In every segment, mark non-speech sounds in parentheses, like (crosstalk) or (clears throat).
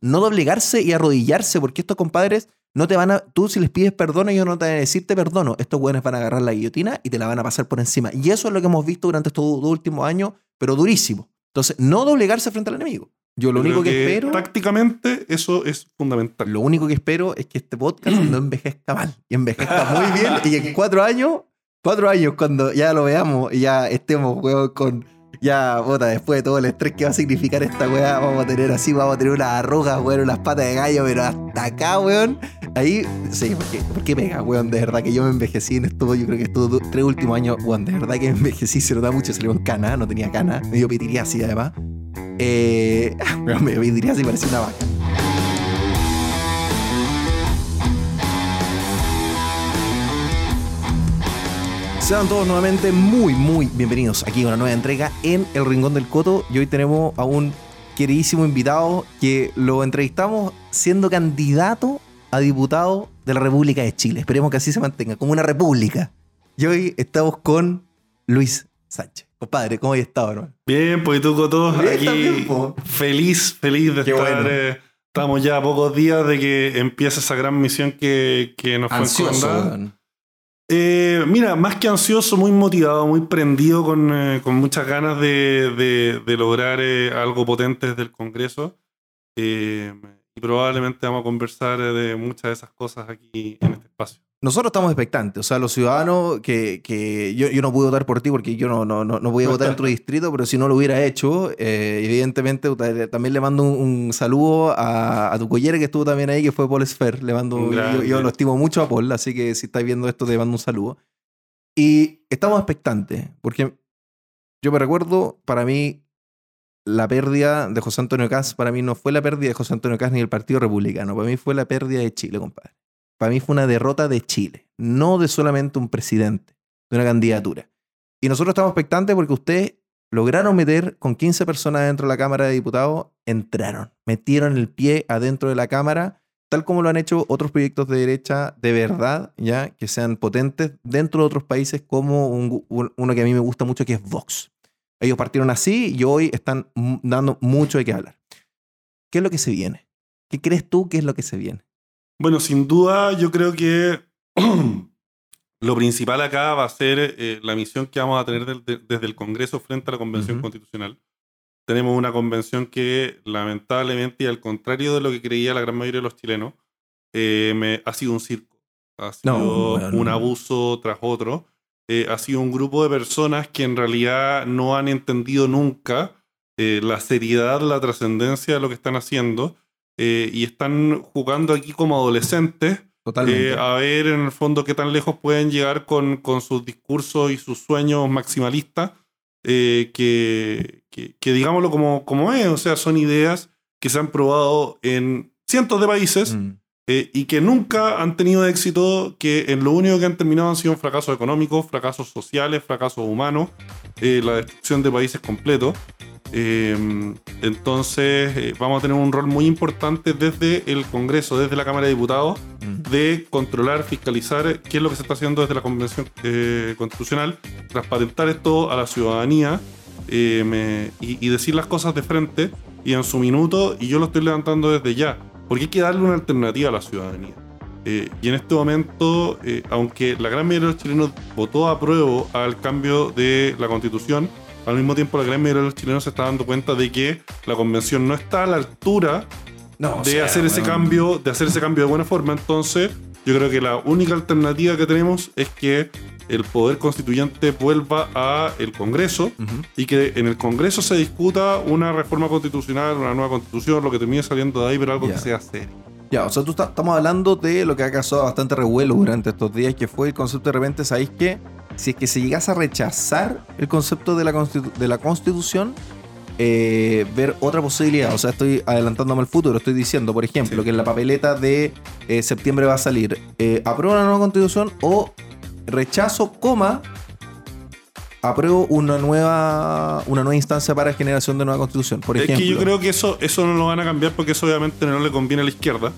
no doblegarse y arrodillarse, porque estos compadres no te van a. Tú, si les pides perdón, ellos no te van a decir te perdono. Estos güeyes van a agarrar la guillotina y te la van a pasar por encima. Y eso es lo que hemos visto durante estos dos últimos años, pero durísimo. Entonces, no doblegarse frente al enemigo. Yo lo único que, espero. Tácticamente, eso es fundamental. Lo único que espero es que este podcast no (clears throat) envejezca mal y envejezca muy bien y en cuatro años, cuatro años, cuando ya lo veamos y ya estemos, weón, con ya, bota, después de todo el estrés que va a significar esta weá, vamos a tener así, vamos a tener unas arrugas, weón, unas patas de gallo, pero hasta acá, weón. Ahí, sí, ¿por qué, ¿por qué pega, weón? De verdad que yo me envejecí en esto, yo creo que estos tres últimos años, weón, de verdad que me envejecí, se nota mucho, salió en cana, no tenía cana, me dio así además. Eh, (laughs) me dio así, parecía una vaca. Sean todos nuevamente muy, muy bienvenidos aquí a una nueva entrega en El Rincón del Coto. Y hoy tenemos a un queridísimo invitado que lo entrevistamos siendo candidato a diputado de la República de Chile. Esperemos que así se mantenga, como una república. Y hoy estamos con Luis Sánchez. Compadre, ¿cómo has estado, hermano? Bien, pues tú, Coto, aquí feliz, feliz de estar... Eh, estamos ya a pocos días de que empiece esa gran misión que, que nos fue encomendada. Eh, mira, más que ansioso, muy motivado, muy prendido, con, eh, muchas ganas de, lograr eh, algo potente desde el Congreso. y probablemente vamos a conversar de muchas de esas cosas aquí en este espacio. Nosotros estamos expectantes, o sea, los ciudadanos que, que yo, yo, no pude votar por ti porque yo no, no, no, no voy a votar en tu (laughs) distrito, pero si no lo hubiera hecho, eh, evidentemente también le mando un, saludo a, a, tu collera que estuvo también ahí, que fue Paul Sfer. Le mando, yo, yo, lo estimo mucho a Paul, así que si estás viendo esto, te mando un saludo. Y estamos expectantes, porque yo me recuerdo, para mí, la pérdida de José Antonio Caz, para mí no fue la pérdida de José Antonio Caz ni el Partido Republicano, para mí fue la pérdida de Chile, compadre para mí fue una derrota de Chile, no de solamente un presidente, de una candidatura. Y nosotros estamos expectantes porque ustedes lograron meter con 15 personas dentro de la Cámara de Diputados, entraron, metieron el pie adentro de la Cámara, tal como lo han hecho otros proyectos de derecha de verdad, ya que sean potentes dentro de otros países como uno que a mí me gusta mucho que es Vox. Ellos partieron así y hoy están dando mucho de qué hablar. ¿Qué es lo que se viene? ¿Qué crees tú que es lo que se viene? Bueno, sin duda yo creo que (clears throat) lo principal acá va a ser eh, la misión que vamos a tener desde el Congreso frente a la Convención Constitucional. Tenemos una convención que lamentablemente y al contrario de lo que creía la gran mayoría de los chilenos, eh, me, ha sido un circo. Ha sido un abuso tras otro. Eh, ha sido un grupo de personas que en realidad no han entendido nunca la seriedad, la trascendencia de lo que están haciendo eh, y están jugando aquí como adolescentes. Eh, a ver en el fondo qué tan lejos pueden llegar con, con sus discursos y sus sueños maximalistas, eh, que, que, digámoslo como, como es, o sea, son ideas que se han probado en cientos de países mm. y que nunca han tenido éxito, que en lo único que han terminado han sido fracasos económicos, fracasos sociales, fracasos humanos, la destrucción de países completos. Em, entonces eh, vamos a tener un rol muy importante desde el Congreso, desde la Cámara de Diputados, mm. de controlar, fiscalizar qué es lo que se está haciendo desde la Convención eh, Constitucional, transparentar esto a la ciudadanía em, y, decir las cosas de frente y en su minuto, y yo lo estoy levantando desde ya, porque hay que darle una alternativa a la ciudadanía. Eh, y en este momento, aunque la gran mayoría de los chilenos votó a prueba al cambio de la constitución, al mismo tiempo la gran mayoría de los chilenos se está dando cuenta de que la convención no está a la altura de hacer ese cambio, de hacer ese cambio de buena forma. Entonces, yo creo que la única alternativa que tenemos es que el poder constituyente vuelva a el Congreso y que en el Congreso se discuta una reforma constitucional, una nueva constitución, lo que termine saliendo de ahí, pero algo que sea serio. Ya, o sea, tú estamos hablando de lo que ha causado bastante revuelo durante estos días, que fue el concepto de repente, ¿sabéis que si es que se llegase a rechazar el concepto de la, de la constitución, eh, ver otra posibilidad. O sea, estoy adelantándome al futuro. Estoy diciendo, por ejemplo, que en la papeleta de eh, septiembre va a salir eh, apruebo una nueva constitución o rechazo, coma, apruebo una nueva, una nueva instancia para generación de nueva constitución. Por ejemplo. Es que yo creo que eso, eso no lo van a cambiar porque eso obviamente no le conviene a la izquierda.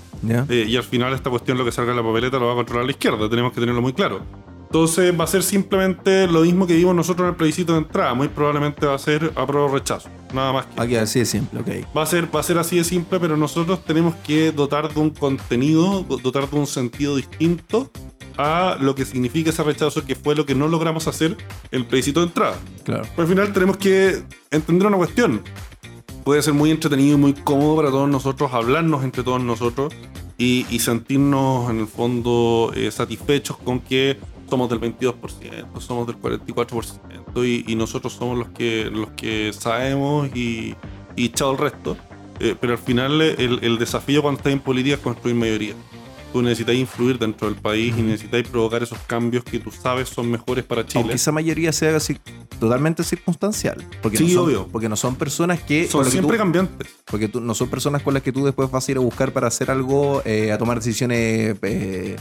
y al final esta cuestión, lo que salga en la papeleta, lo va a controlar la izquierda. Tenemos que tenerlo muy claro. Entonces va a ser simplemente lo mismo que vimos nosotros en el plebiscito de entrada. Muy probablemente va a ser apruebo o rechazo. Nada más que. Aquí así de simple, ok. Va a, ser, va a ser así de simple, pero nosotros tenemos que dotar de un contenido, dotar de un sentido distinto a lo que significa ese rechazo, que fue lo que no logramos hacer en el plebiscito de entrada. Claro. Al final tenemos que entender una cuestión. Puede ser muy entretenido y muy cómodo para todos nosotros hablarnos entre todos nosotros y, y sentirnos en el fondo eh, satisfechos con que somos del 22%, somos del 44% y, y nosotros somos los que, los que sabemos y, y chao el resto. Eh, pero al final el, el desafío cuando estás en política es construir mayoría tú necesitas influir dentro del país y necesitas provocar esos cambios que tú sabes son mejores para Chile. Aunque esa mayoría sea así, totalmente circunstancial. Porque Sí, no son, obvio. Porque no son personas que. son lo que siempre tú- cambiantes. Porque tú- no son personas con las que tú después vas a ir a buscar para hacer algo, eh, a tomar decisiones. eh,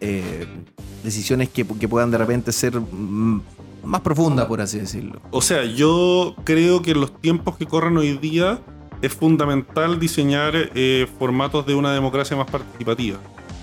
eh, decisiones que, puedan de repente ser mm, más profundas, por así decirlo. O sea, yo creo que en los tiempos que corren hoy día es fundamental diseñar eh, formatos de una democracia más participativa.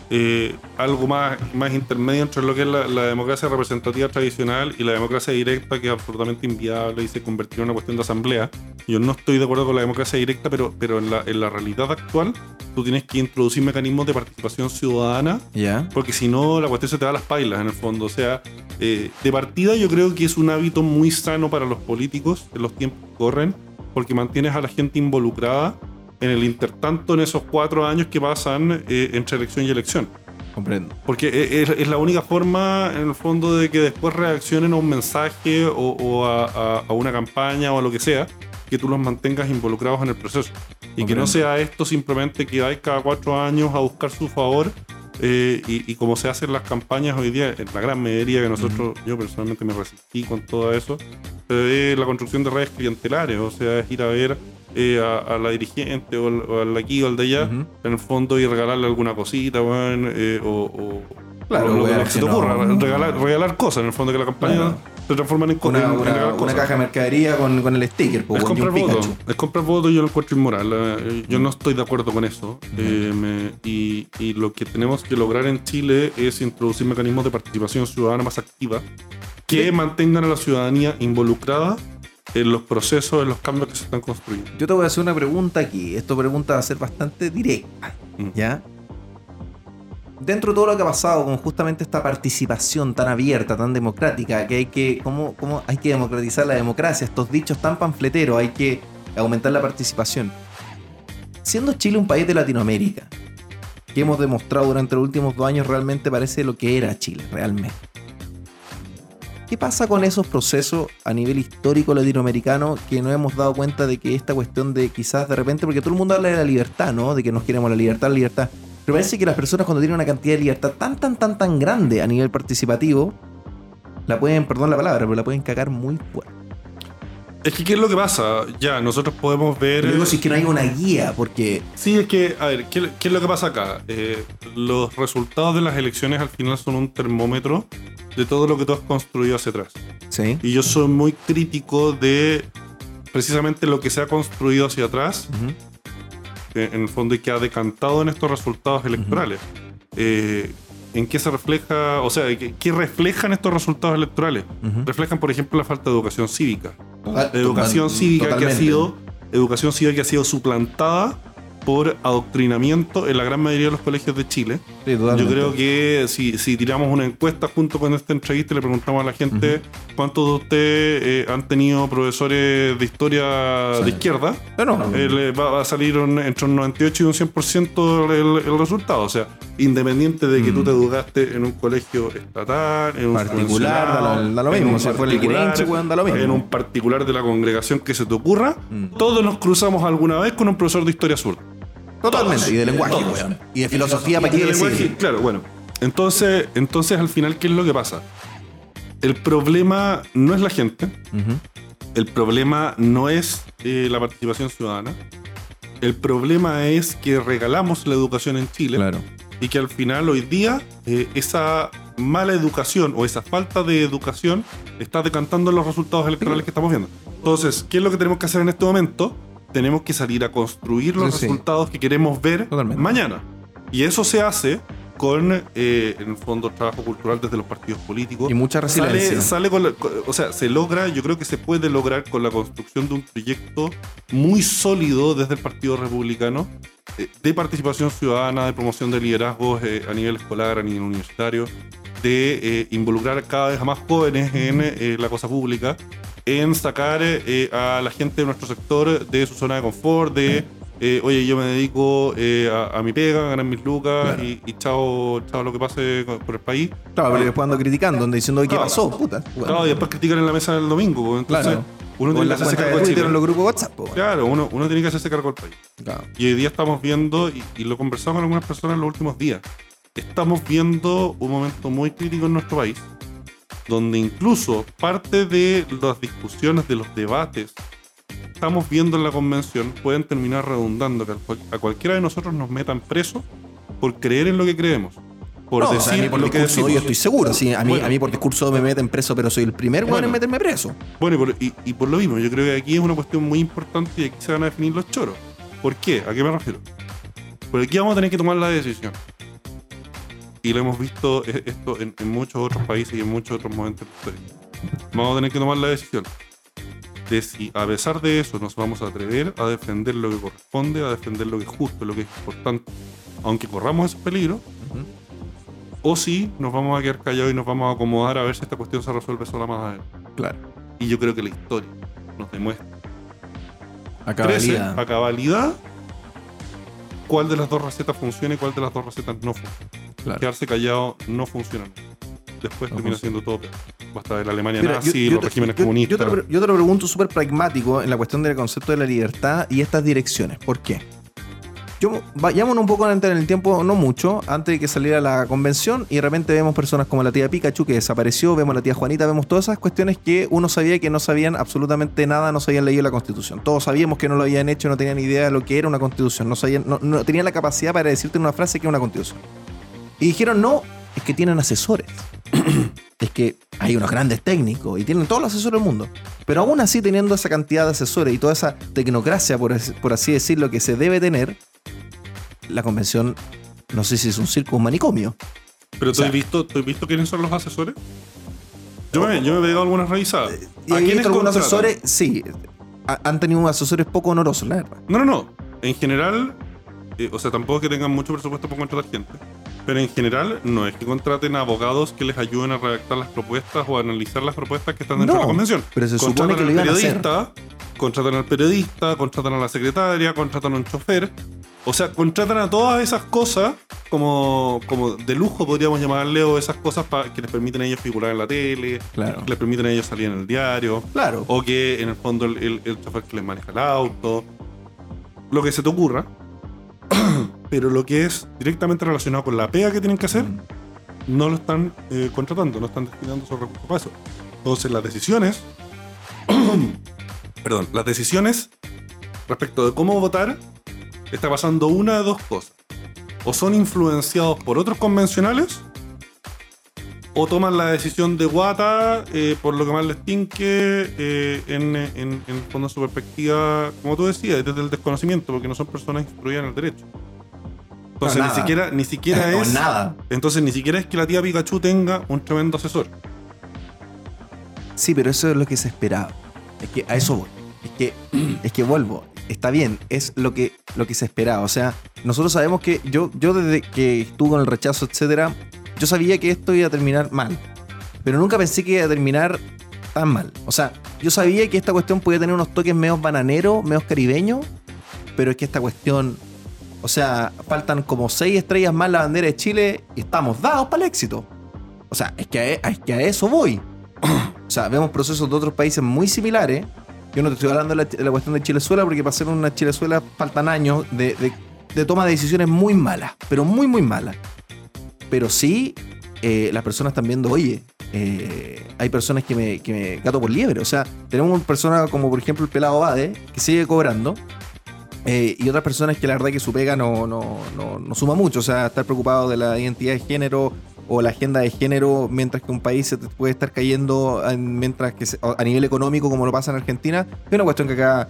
Eh, algo más, más intermedio entre lo que es la, la democracia representativa tradicional y la democracia directa, que es absolutamente inviable y se convertirá en una cuestión de asamblea. Yo no estoy de acuerdo con la democracia directa, pero, pero en, la, en la realidad actual tú tienes que introducir mecanismos de participación ciudadana ¿Ya? porque si no, la cuestión se te da las pailas en el fondo. O sea, eh, de partida yo creo que es un hábito muy sano para los políticos en los tiempos que corren, porque mantienes a la gente involucrada en el intertanto en esos cuatro años que pasan eh, entre elección y elección. Comprendo. Porque e- es, es la única forma, en el fondo, de que después reaccionen a un mensaje o, o a, a- a una campaña o a lo que sea, que tú los mantengas involucrados en el proceso. Y que no sea esto simplemente que hay cada cuatro años a buscar su favor. eh, y, y como se hacen las campañas hoy día, en la gran mayoría que nosotros, yo personalmente me resistí con todo eso, se ve la construcción de redes clientelares, o sea, es ir a ver eh, a, a la dirigente o al, o al de aquí o al de allá, en el fondo y regalarle alguna cosita, eh, o, o- Claro, o lo, weón, que se te no- ocurra, regalar, regalar cosas, en el fondo que la campaña se transforman en, Una, en- una- regalar una cosas. caja de mercadería con, con el sticker, po, Es weón, y un comprar votos, es comprar votos yo lo encuentro inmoral. eh, Yo no estoy de acuerdo con eso. me- y, y lo que tenemos que lograr en Chile es introducir mecanismos de participación ciudadana más activa que mantengan a la ciudadanía involucrada en los procesos, en los cambios que se están construyendo. Yo te voy a hacer una pregunta aquí. Esta pregunta va a ser bastante directa. Mm. ¿Ya? Dentro de todo lo que ha pasado con justamente esta participación tan abierta, tan democrática, que hay que, ¿cómo, cómo hay que democratizar la democracia? Estos dichos tan panfleteros, hay que aumentar la participación. Siendo Chile un país de Latinoamérica, que hemos demostrado durante los últimos dos años realmente parece lo que era Chile, realmente. ¿Qué pasa con esos procesos a nivel histórico latinoamericano que no hemos dado cuenta de que esta cuestión de quizás de repente, porque todo el mundo habla de la libertad, ¿no? De que nos queremos la libertad, la libertad. Pero parece que las personas cuando tienen una cantidad de libertad tan, tan, tan, tan grande a nivel participativo, la pueden, perdón la palabra, pero la pueden cagar muy fuerte. Es que, ¿qué es lo que pasa? Ya, nosotros podemos ver. Pero digo, si es que no hay una guía, porque Sí, es que, a ver, ¿qué, qué es lo que pasa acá? Eh, los resultados de las elecciones al final son un termómetro de todo lo que tú has construido hacia atrás. Sí. Y yo soy muy crítico de precisamente lo que se ha construido hacia atrás, eh, en el fondo, y que ha decantado en estos resultados electorales. Eh, ¿En qué se refleja, o sea, qué, reflejan estos resultados electorales? Reflejan, por ejemplo, la falta de educación cívica. Ah, Educación total- cívica que ha sido educación cívica que ha sido suplantada por adoctrinamiento en la gran mayoría de los colegios de Chile. Sí. Yo creo que si, si tiramos una encuesta junto con esta entrevista y le preguntamos a la gente cuántos de ustedes eh, han tenido profesores de historia Sí. de izquierda, Bueno, eh, le va, va a salir un- entre un 98 y un 100% el, el resultado. O sea, independiente de que Mm. tú te educaste en un colegio estatal, en un particular, da lo, da lo en mismo. Si fue el particular, Grinch, da lo mismo. en un particular de la congregación que se te ocurra, Mm. todos nos cruzamos alguna vez con un profesor de historia sur. Totalmente. todos. Y de lenguaje, Todos. weón. Y de filosofía, ¿para qué de lenguaje, decir? Claro, bueno. Entonces, entonces, al final, ¿qué es lo que pasa? El problema no es la gente, el problema no es eh, la participación ciudadana, el problema es que regalamos la educación en Chile Claro. y que al final hoy día eh, esa mala educación o esa falta de educación está decantando los resultados electorales que estamos viendo. Entonces, ¿qué es lo que tenemos que hacer en este momento? Tenemos que salir a construir los Sí, sí. resultados que queremos ver Totalmente. mañana. Y eso se hace con, eh, en el fondo, trabajo cultural desde los partidos políticos. Y mucha resiliencia. Sale, sale con la- o sea, se logra, yo creo que se puede lograr con la construcción de un proyecto muy sólido desde el Partido Republicano eh, de participación ciudadana, de promoción de liderazgos eh, a nivel escolar, a nivel universitario, de involucrar cada vez a más jóvenes en la cosa pública, en sacar eh, a la gente de nuestro sector de su zona de confort, de, eh, oye, yo me dedico eh, a, a mi pega, a ganar mis lucas Claro. y, y chao, chao lo que pase con- por el país. Claro, pero después ando criticando, ando diciendo, ¿qué Claro. pasó? Puta. Bueno, Claro, y después critican en la mesa del domingo. pues, Entonces, Claro. uno tiene en que hacerse cargo de de Twitter, Chile. en los grupos de WhatsApp. po, bueno. Claro, uno, uno tiene que hacerse cargo del país. Claro. Y hoy día estamos viendo, y, y lo conversamos con algunas personas en los últimos días, estamos viendo un momento muy crítico en nuestro país, donde incluso parte de las discusiones, de los debates, estamos viendo en la convención, pueden terminar redundando que a cual- a cualquiera de nosotros nos metan preso por creer en lo que creemos. Por No, o decir sea, a mí por lo que discurso decimos. yo estoy seguro. Sí, a, mí, Bueno. a mí por discurso me meten preso, pero soy el primer en Bueno. meterme preso. Bueno, y por, y- y por lo mismo, yo creo que aquí es una cuestión muy importante y aquí se van a definir los choros. ¿Por qué? ¿A qué me refiero? Porque aquí vamos a tener que tomar la decisión. Y lo hemos visto eh, esto en, en muchos otros países y en muchos otros momentos de la historia. Vamos a tener que tomar la decisión de si a pesar de eso nos vamos a atrever a defender lo que corresponde, a defender lo que es justo, lo que es importante, aunque corramos esos peligros, o si nos vamos a quedar callados y nos vamos a acomodar a ver si esta cuestión se resuelve sola más adelante. Claro. Y yo creo que la historia nos demuestra A 13 cabalidad. a cabalidad cuál de las dos recetas funciona y cuál de las dos recetas no funciona. Claro. Quedarse callado no funciona. Después No termina funciona. siendo todo peor. Basta ver la Alemania Mira, nazi, yo- yo los te- regímenes yo- comunistas. Yo te, lo, yo te lo pregunto súper pragmático en la cuestión del concepto de la libertad y estas direcciones. ¿Por qué? Yo, vayámonos un poco en el tiempo, no mucho, antes de que saliera la convención, y de repente vemos personas como la tía Pikachu que desapareció, vemos la tía Juanita, vemos todas esas cuestiones que uno sabía que no sabían absolutamente nada, no sabían leído la constitución. Todos sabíamos que no lo habían hecho, no tenían idea de lo que era una constitución, no, sabían, no, no tenían la capacidad para decirte en una frase que es una constitución. Y dijeron, no, es que tienen asesores. (clears throat) es que hay unos grandes técnicos y tienen todos los asesores del mundo. Pero aún así, teniendo esa cantidad de asesores y toda esa tecnocracia, por, por así decirlo, que se debe tener, la convención, no sé si es un circo un manicomio. Pero tú o sea- has visto, ¿tú has visto quiénes son los asesores? Yo me, yo me he pegado algunas revisadas. Y ¿A he quiénes algunos asesores, sí, ha- han tenido unos asesores poco honorosos, la verdad. No, no, no. En general, eh, o sea, tampoco es que tengan mucho presupuesto para contratar gente. Pero en general, no es que contraten a abogados que les ayuden a redactar las propuestas o a analizar las propuestas que están dentro No, de la convención. pero se supone Contratan que lo al iban a hacer. periodista, contratan al periodista, contratan a la secretaria, contratan a un chofer. O sea, contratan a todas esas cosas como, como de lujo, podríamos llamarle, o esas cosas que les permiten a ellos figurar en la tele, Claro. que les permiten a ellos salir en el diario. Claro. O que en el fondo el, el, el chofer que les maneja el auto. Lo que se te ocurra. (coughs) Pero lo que es directamente relacionado con la pega que tienen que hacer, no lo están eh, contratando, no están destinando esos recursos para eso. Entonces las decisiones. (coughs) perdón, las decisiones respecto de cómo votar está pasando una de dos cosas. O son influenciados por otros convencionales, o toman la decisión de guata eh, por lo que más les tinque eh, en, en, fondo su perspectiva, como tú decías, desde el desconocimiento, porque no son personas instruidas en el derecho. Entonces No, ni siquiera, ni siquiera (laughs) es. nada. Entonces ni siquiera es que la tía Pikachu tenga un tremendo asesor. Sí, pero eso es lo que se esperaba. Es que a eso voy. Es que, (clears throat) es que vuelvo. Está bien, es lo que, lo que se esperaba. O sea, nosotros sabemos que yo, yo desde que estuve con el rechazo, etcétera, yo sabía que esto iba a terminar mal. Pero nunca pensé que iba a terminar tan mal. O sea, yo sabía que esta cuestión podía tener unos toques medio bananeros, medio caribeños, pero es que esta cuestión. O sea, faltan como seis estrellas más la bandera de Chile y estamos dados para el éxito. O sea, es que a, es que a eso voy. (clears throat) O sea, vemos procesos de otros países muy similares. Yo no te estoy hablando de la, de la cuestión de Chilezuela, porque para hacer una Chilezuela faltan años de, de- de toma de decisiones muy malas, pero muy, muy malas. Pero sí, eh, las personas están viendo, oye, eh, hay personas que me, que me gato por liebre. O sea, tenemos personas como por ejemplo el pelado Bade, que sigue cobrando. eh, y otras personas que la verdad que su pega no, no, no, no suma mucho. O sea, estar preocupado de la identidad de género o la agenda de género, mientras que un país se puede estar cayendo en- mientras que a nivel económico, como lo pasa en Argentina, es una cuestión que acá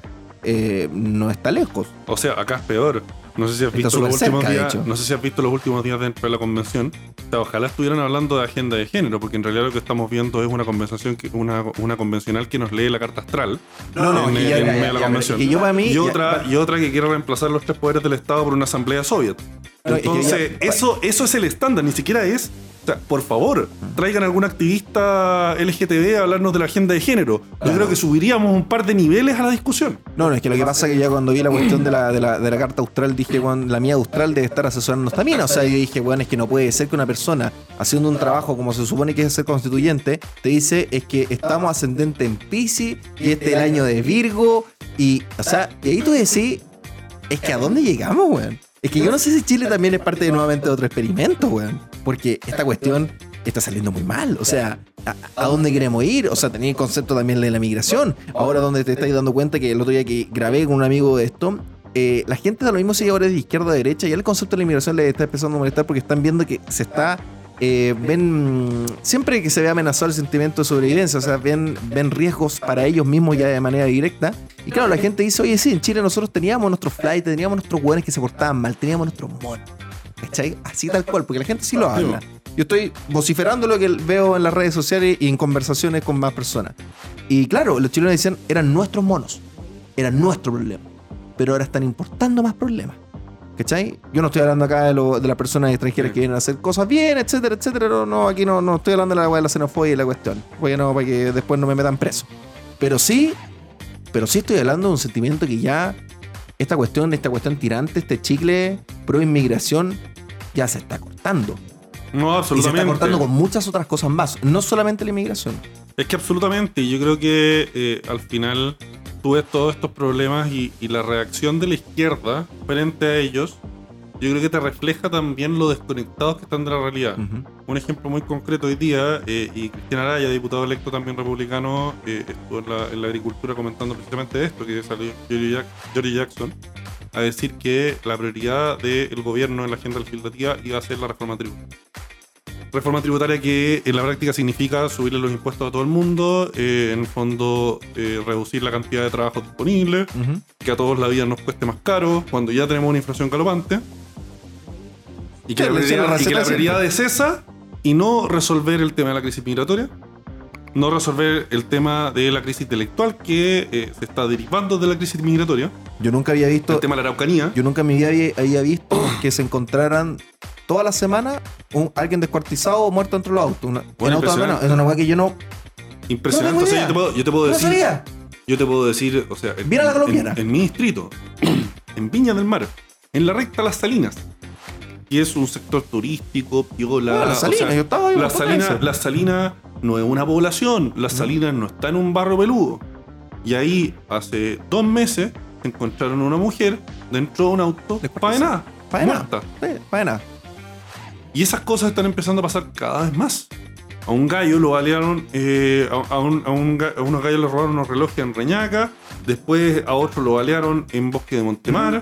no está lejos. O sea, acá es peor. No sé si has Está visto los últimos cerca, días. No sé si has visto los últimos días dentro de la convención. O sea, ojalá estuvieran hablando de agenda de género, porque en realidad lo que estamos viendo es una conversación que, una, una convencional que nos lee la carta astral. No, no, en, que ya- en ya- medio ya- de la convención. que yo para mí- y ya- otra, y otra que quiere reemplazar los tres poderes del Estado por una asamblea soviet. No, Entonces, ya- eso, eso es el estándar, ni siquiera es. O sea, por favor, traigan algún activista LGTB a hablarnos de la agenda de género. Yo Claro. creo que subiríamos un par de niveles a la discusión. No, no, es que lo que pasa es que ya cuando vi la cuestión de la, de la, de la carta austral, dije, bueno, la mía austral debe estar asesorándonos también. O sea, yo dije, bueno, es que no puede ser que una persona haciendo un trabajo como se supone que es ser constituyente, te dice, es que estamos ascendente en Pisces y este es el año de Virgo. Y, o sea, y ahí tú decís, es que ¿a dónde llegamos, weón? Es que yo no sé si Chile también es parte nuevamente de otro experimento, weón. Porque esta cuestión está saliendo muy mal. O sea, ¿a, dónde queremos ir? O sea, tenía el concepto también de la migración. Ahora donde te estáis dando cuenta que el otro día que grabé con un amigo de esto, eh, la gente da lo mismo si ahora de izquierda a derecha. Y el concepto de la inmigración les está empezando a molestar porque están viendo que se está... eh, ven siempre que se ve amenazado el sentimiento de sobrevivencia, o sea, ven, ven riesgos para ellos mismos ya de manera directa. Y claro, la gente dice, oye, sí, en Chile nosotros teníamos nuestros flights, teníamos nuestros hueones que se portaban mal, teníamos nuestros monos. ¿Cachai? Así tal cual, porque la gente sí lo habla. Yo estoy vociferando lo que veo en las redes sociales y en conversaciones con más personas. Y claro, los chilenos decían, eran nuestros monos, eran nuestro problema. Pero ahora están importando más problemas. ¿Cachai? Yo no estoy hablando acá de, lo- de las personas extranjeras Sí. que vienen a hacer cosas bien, etcétera, etcétera. No, no, aquí no, no estoy hablando de la, de la xenofobia y la cuestión. Porque no, para que después no me metan preso. Pero sí, pero sí estoy hablando de un sentimiento que ya esta cuestión, esta cuestión tirante, este chicle pro inmigración, ya se está cortando. No, Y se absolutamente. está cortando con muchas otras cosas más, no solamente la inmigración. Es que absolutamente, yo creo que eh, al final tú ves todos estos problemas y, y la reacción de la izquierda frente a ellos, yo creo que te refleja también lo desconectados que están de la realidad. Un ejemplo muy concreto hoy día, eh, y Cristian Araya, diputado electo también republicano, eh, estuvo en la, en la agricultura comentando precisamente esto, que salió Jory Jackson a decir que la prioridad del gobierno en la agenda legislativa iba a ser la reforma tributaria. Reforma tributaria que en la práctica significa subirle los impuestos a todo el mundo, eh, en el fondo eh, reducir la cantidad de trabajo disponible, que a todos la vida nos cueste más caro, cuando ya tenemos una inflación galopante. Y que, la prioridad, y que la receta prioridad es esa y no resolver el tema de la crisis migratoria, no resolver el tema de la crisis intelectual que eh, se está derivando de la crisis migratoria, Yo nunca había visto, el tema de la Araucanía. yo nunca en mi vida había, había visto que se encontraran toda la semana un, alguien descuartizado o muerto dentro de los autos. Una, en auto impresionante. abandonado. Es una weá que yo no, Impresionante. No o sea, yo te puedo, yo te puedo no decir. sabía. Yo te puedo decir, o sea, en, la colombiana. en mi distrito, (clears throat) en Viña del Mar, en la recta Las Salinas, y es un sector turístico, piola. Ah, Las o Salinas, sea, yo estaba ahí Las Salinas, eso. Las Salinas no es una población, Las Salinas no está en un barrio peludo. Y ahí, hace dos meses, se encontraron una mujer dentro de un auto, Para nada. muerta. Sí, para nada. Y esas cosas están empezando a pasar cada vez más. A un gallo lo balearon, eh, a, a un- a un ga- a unos gallos le robaron unos relojes en Reñaca, después a otro lo balearon en Bosque de Montemar.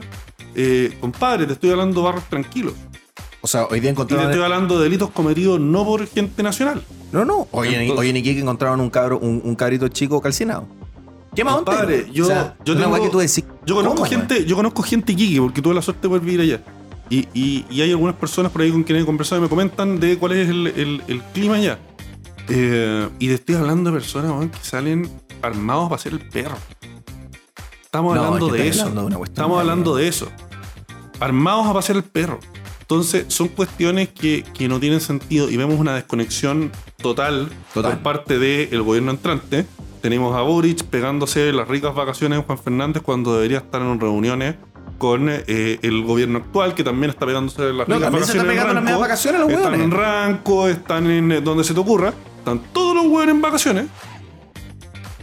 Eh, compadre, te estoy hablando de barrios tranquilos. O sea, hoy día Y te encontraron. estoy hablando de delitos cometidos no por gente nacional. No, no. Hoy en, hoy en Iquique encontraron un, cabro, un, un cabrito chico calcinado. ¿Qué más Compadre, yo- o sea, yo tengo- que tú decís. Yo conozco ¿cómo, gente, yo conozco gente iquique, porque tuve la suerte de poder vivir allá. Y, y- y hay algunas personas por ahí con quienes he conversado y me comentan de cuál es el, el- el clima allá. Eh, y te estoy hablando de personas que salen armados para hacer el perro. Estamos No, hablando de eso. hablando de Estamos de- hablando de eso. Armados a pasear el perro. Entonces, son cuestiones que, que no tienen sentido y vemos una desconexión total, Total. por parte del gobierno entrante. Tenemos a Boric pegándose las ricas vacaciones en Juan Fernández cuando debería estar en reuniones con eh, el gobierno actual, que también está pegándose las No, también se está vacaciones. en pegando las vacaciones los Están en. Ranco, están en eh, donde se te ocurra. Están todos los hueones en vacaciones.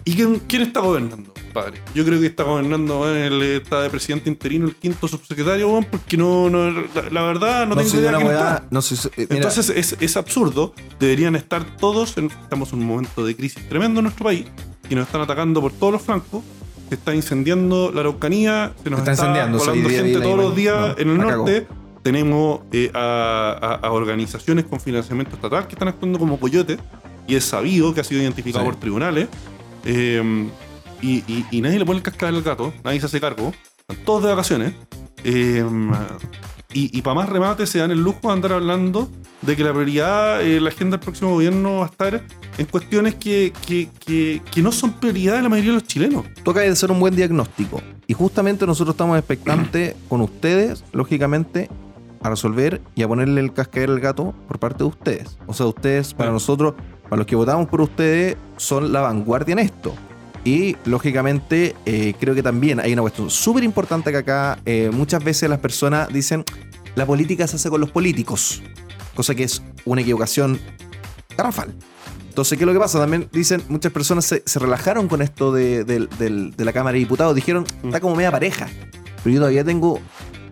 ¿Y quién, quién está gobernando, padre? Yo creo que está gobernando, weón, él está de presidente interino, el quinto subsecretario, porque no, no la, la verdad no, No, tengo idea quién está. No sé. eh, mira, Entonces es, es absurdo. Deberían estar todos. En, estamos en un momento de crisis tremendo en nuestro país y nos están atacando por todos los flancos. Se está incendiando la Araucanía, se nos Está está, incendiando, volando gente día, todos los días no, en el norte. Tenemos eh, a, a- a organizaciones con financiamiento estatal que están actuando como coyotes y es sabido que ha sido identificado Sí. por tribunales. Eh, y, y- y nadie le pone el cascabel al gato, nadie se hace cargo. Están todos de vacaciones. Eh, y, y para más remate se dan el lujo de andar hablando de que la prioridad, eh, la agenda del próximo gobierno va a estar en cuestiones que, que, que, que no son prioridad de la mayoría de los chilenos. Toca de hacer un buen diagnóstico. Y justamente nosotros estamos expectantes (clears throat) con ustedes, lógicamente, a resolver y a ponerle el cascabel al gato por parte de ustedes. O sea, ustedes, para nosotros, para los que votamos por ustedes, son la vanguardia en esto. Y lógicamente, eh, creo que también hay una cuestión súper importante que acá eh, muchas veces las personas dicen, la política se hace con los políticos, cosa que es una equivocación garrafal. Entonces, ¿qué es lo que pasa? También dicen, muchas personas se, se relajaron con esto de, de la Cámara de Diputados, dijeron, está como media pareja. Pero yo todavía tengo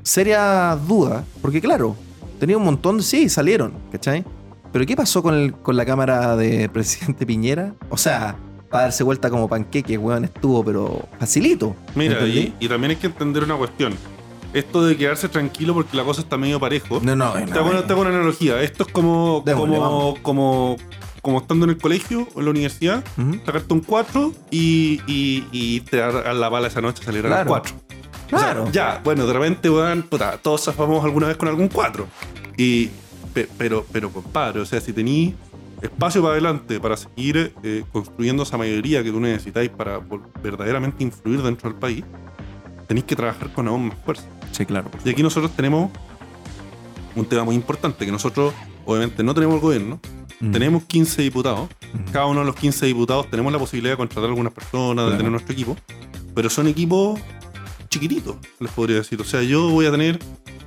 serias dudas, porque claro, tenía un montón de... Sí, salieron, ¿cachai? Pero ¿qué pasó con, el- con la Cámara de presidente Piñera? O sea, para darse vuelta como panqueque, weón, estuvo, pero facilito. Mira, y, y también hay que entender una cuestión. Esto de quedarse tranquilo porque la cosa está medio parejo. No, no, Te no, una- te hago una analogía. Esto es como, Démosle, como, como, como estando en el colegio o en la universidad, Ujú. sacarte un 4 y, y, y te dar la bala esa noche salir a las Claro. 4. Claro. ya, bueno, de repente, weón, puta, todos zafamos alguna vez con algún 4. Y, pe- pero, pero, compadre, o sea, si tení espacio para adelante para seguir eh, construyendo esa mayoría que tú necesitáis para verdaderamente influir dentro del país, tenéis que trabajar con aún más fuerza. Sí, claro. Y aquí nosotros tenemos un tema muy importante, que nosotros obviamente no tenemos el gobierno, Mm. tenemos 15 diputados, Ujú. cada uno de los 15 diputados tenemos la posibilidad de contratar a algunas personas, de tener nuestro equipo, pero son equipos chiquititos, les podría decir. O sea, yo voy a tener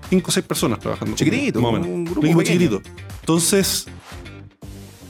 5 o 6 personas trabajando. conmigo, Chiquitito, más o menos. un grupo Un equipo pequeño. chiquitito. Entonces,